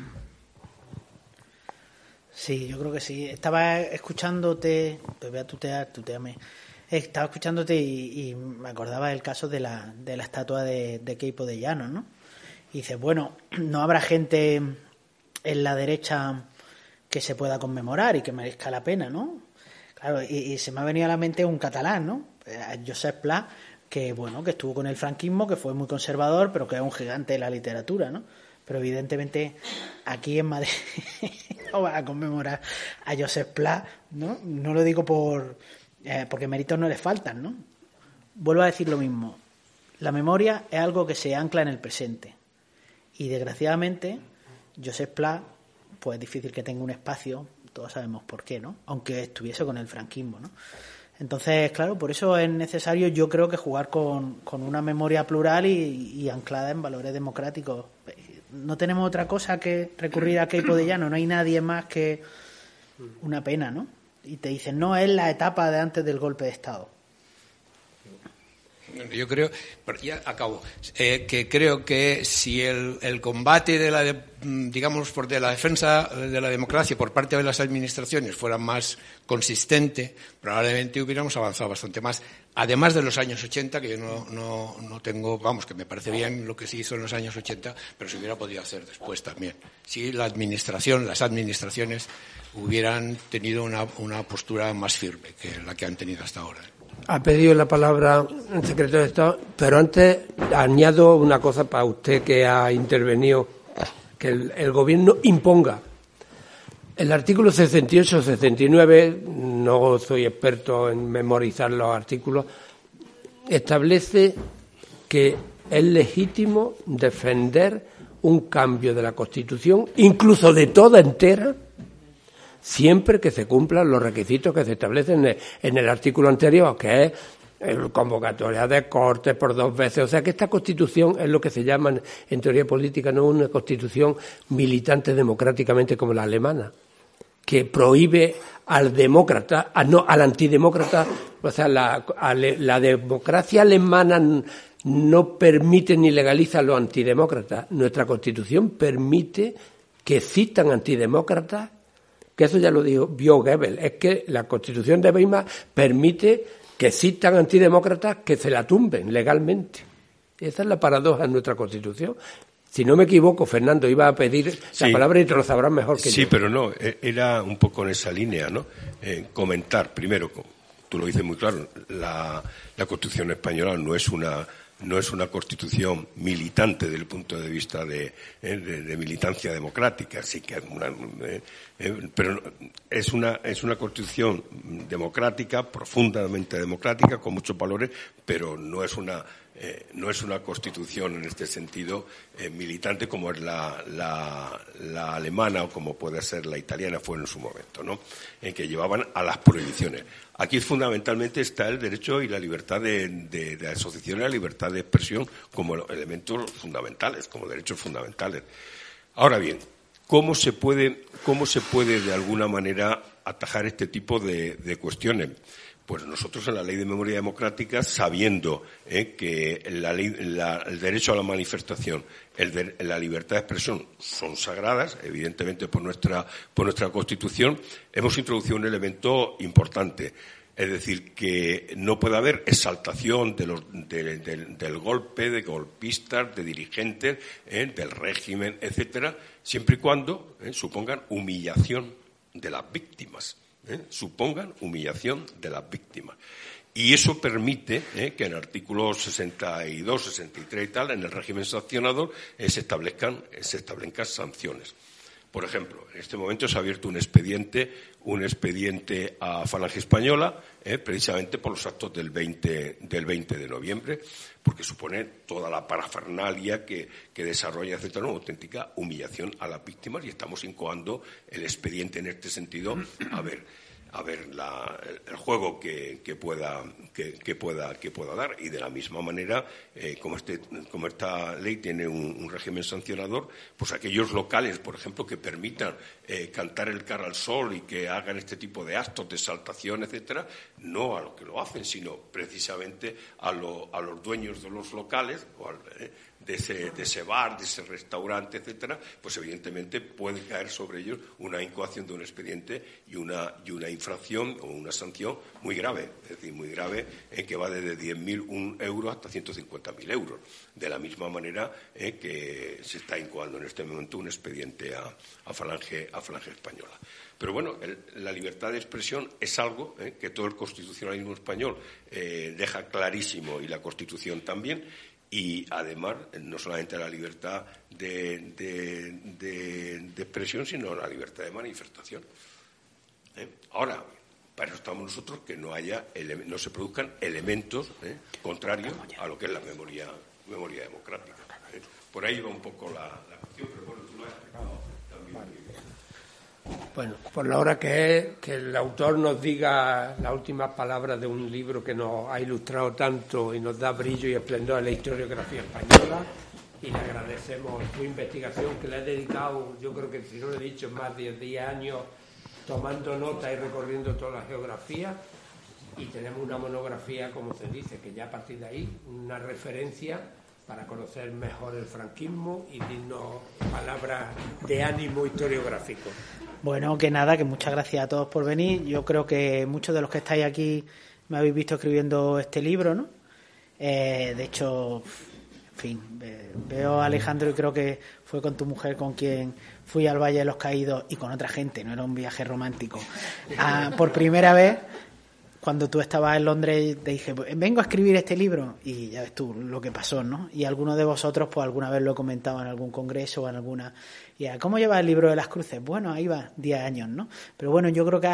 Sí, yo creo que sí. Estaba escuchándote, te voy a tutear, tuteame. Estaba escuchándote y, me acordaba del caso de la, de la estatua de, de Keipo de Llano, ¿no? Dices, bueno, no habrá gente en la derecha que se pueda conmemorar y que merezca la pena, ¿no? Claro, y, se me ha venido a la mente un catalán, ¿no? Eh, Josep Pla, que bueno, que estuvo con el franquismo, que fue muy conservador, pero que es un gigante de la literatura, ¿no? Pero evidentemente aquí en Madrid no va a conmemorar a Josep Pla, ¿no? No lo digo por eh, porque méritos no le faltan, ¿no? Vuelvo a decir lo mismo. La memoria es algo que se ancla en el presente. Y desgraciadamente, Josep Pla, pues es difícil que tenga un espacio, todos sabemos por qué, ¿no? Aunque estuviese con el franquismo, ¿no? Entonces, claro, por eso es necesario, yo creo que jugar con, una memoria plural y, anclada en valores democráticos. No tenemos otra cosa que recurrir a Keipo de Llano, no hay nadie más que una pena, ¿no? Y te dicen, no, es la etapa de antes del golpe de Estado. Yo creo, ya acabo, eh, que creo que si el, el combate de la, mm, digamos, por de la defensa de la democracia por parte de las administraciones fuera más consistente, probablemente hubiéramos avanzado bastante más. Además de los años 80, que yo no, no, no tengo, vamos, que me parece bien lo que se hizo en los años 80, pero se hubiera podido hacer después también. Si la administración, las administraciones hubieran tenido una, una postura más firme que la que han tenido hasta ahora. Ha pedido la palabra el secretario de Estado, pero antes añado una cosa para usted que ha intervenido, que el, Gobierno imponga. El artículo 68-69, no soy experto en memorizar los artículos, establece que es legítimo defender un cambio de la Constitución, incluso de toda entera, siempre que se cumplan los requisitos que se establecen en el, artículo anterior, que es convocatoria de cortes por dos veces. O sea que esta constitución es lo que se llama en teoría política, no una constitución militante democráticamente como la alemana, que prohíbe al demócrata, no, al antidemócrata, o sea, la, la democracia alemana no permite ni legaliza a los antidemócratas. Nuestra constitución permite que citan antidemócratas que eso ya lo dijo, vio Goebbels, es que la constitución de Weimar permite que existan antidemócratas que se la tumben legalmente. Esa es la paradoja en nuestra constitución. Si no me equivoco, Fernando iba a pedir la palabra y te lo sabrás mejor que sí, yo. Sí, pero no, e-, era un poco en esa línea, ¿no? Eh, comentar, primero, tú lo dices muy claro, la Constitución española no es una no es una constitución militante desde el punto de vista de, eh, militancia democrática, sí que es una, eh, eh, pero es una, es una constitución democrática, profundamente democrática, con muchos valores, pero no es una no es una constitución en este sentido militante como es la, la, alemana o como puede ser la italiana fue en su momento, ¿no? En que llevaban a las prohibiciones. Aquí fundamentalmente está el derecho y la libertad de, asociación y la libertad de expresión como elementos fundamentales, como derechos fundamentales. Ahora bien, ¿cómo se puede, cómo se puede de alguna manera atajar este tipo de cuestiones? Pues nosotros en la Ley de Memoria Democrática, sabiendo eh, que el derecho a la manifestación, la libertad de expresión son sagradas, evidentemente por nuestra, por nuestra Constitución, hemos introducido un elemento importante. Es decir, que no puede haber exaltación del golpe, de golpistas, de dirigentes, eh, del régimen, etcétera, siempre y cuando eh, supongan humillación de las víctimas. ¿eh? supongan humillación de las víctimas. Y eso permite ¿eh? que en el artículo 62, 63 y tal, en el régimen sancionador, eh, se, establezcan, se establezcan sanciones. Por ejemplo, en este momento se ha abierto un expediente, un expediente a Falange Española, precisamente por los actos del 20, del 20 de noviembre, porque supone toda la parafernalia que, desarrolla, etcétera, una auténtica humillación a las víctimas y estamos incoando el expediente en este sentido a ver a ver el juego que, pueda, que, pueda, que pueda dar. Y de la misma manera, eh, como, este, como esta ley tiene un, régimen sancionador, pues aquellos locales, por ejemplo, que permitan eh, cantar el cara al sol y que hagan este tipo de actos de exaltación, etcétera, no a lo que lo hacen, sino precisamente a, a los dueños de los locales, eh, de ese, de ese bar, de ese restaurante, etcétera, pues evidentemente puede caer sobre ellos una incoación de un expediente y una, y una infracción o una sanción muy grave, es decir, muy grave, en que va desde 10.000 euros hasta 150.000 euros. De la misma manera eh, que se está incoando en este momento un expediente a, Falange, Española. Pero bueno, la libertad de expresión es algo eh, que todo el constitucionalismo español eh, deja clarísimo y la Constitución también. Y además, no solamente la libertad de, expresión, sino la libertad de manifestación. ¿eh? Ahora, para eso estamos nosotros, que no haya no se produzcan elementos contrarios a lo que es la memoria, memoria democrática. Por ahí va un poco la, cuestión, pero bueno, tú lo has explicado también. Bueno, por la hora que es, que el autor nos diga las últimas palabras de un libro que nos ha ilustrado tanto y nos da brillo y esplendor a la historiografía española. Y le agradecemos su investigación que le ha dedicado, yo creo que si no lo he dicho, más de 10 años tomando nota y recorriendo toda la geografía. Y tenemos una monografía, como se dice, que ya a partir de ahí, una referencia para conocer mejor el franquismo y darnos palabras de ánimo historiográfico. Bueno, que nada, que muchas gracias a todos por venir. Yo creo que muchos de los que estáis aquí me habéis visto escribiendo este libro, ¿no? Eh, de hecho, en fin, veo a Alejandro y creo que fue con tu mujer con quien fui al Valle de los Caídos y con otra gente, no era un viaje romántico. Ah, por primera vez cuando tú estabas en Londres te dije, pues, vengo a escribir este libro y ya ves tú lo que pasó, ¿no? Y algunos de vosotros pues alguna vez lo he comentado en algún congreso o en alguna... Y ¿Cómo lleva el libro de las cruces? Bueno, ahí va, 10 años, ¿no? Pero bueno, yo creo que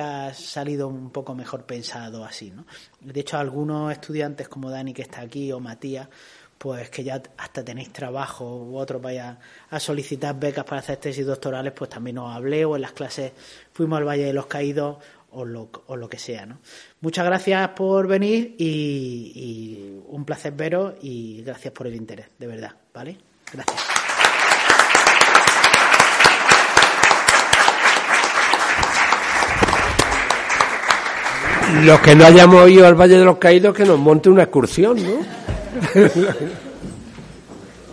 ha, salido un poco mejor pensado así, ¿no? De hecho, algunos estudiantes como Dani que está aquí o Matías, pues que ya hasta tenéis trabajo u otros vaya a solicitar becas para hacer tesis doctorales, pues también os hablé o en las clases fuimos al Valle de los Caídos o lo, o lo que sea. ¿no? Muchas gracias por venir y, un placer veros y gracias por el interés, de verdad. ¿Vale? Gracias. Los que no hayamos ido al Valle de los Caídos, que nos monte una excursión, ¿no?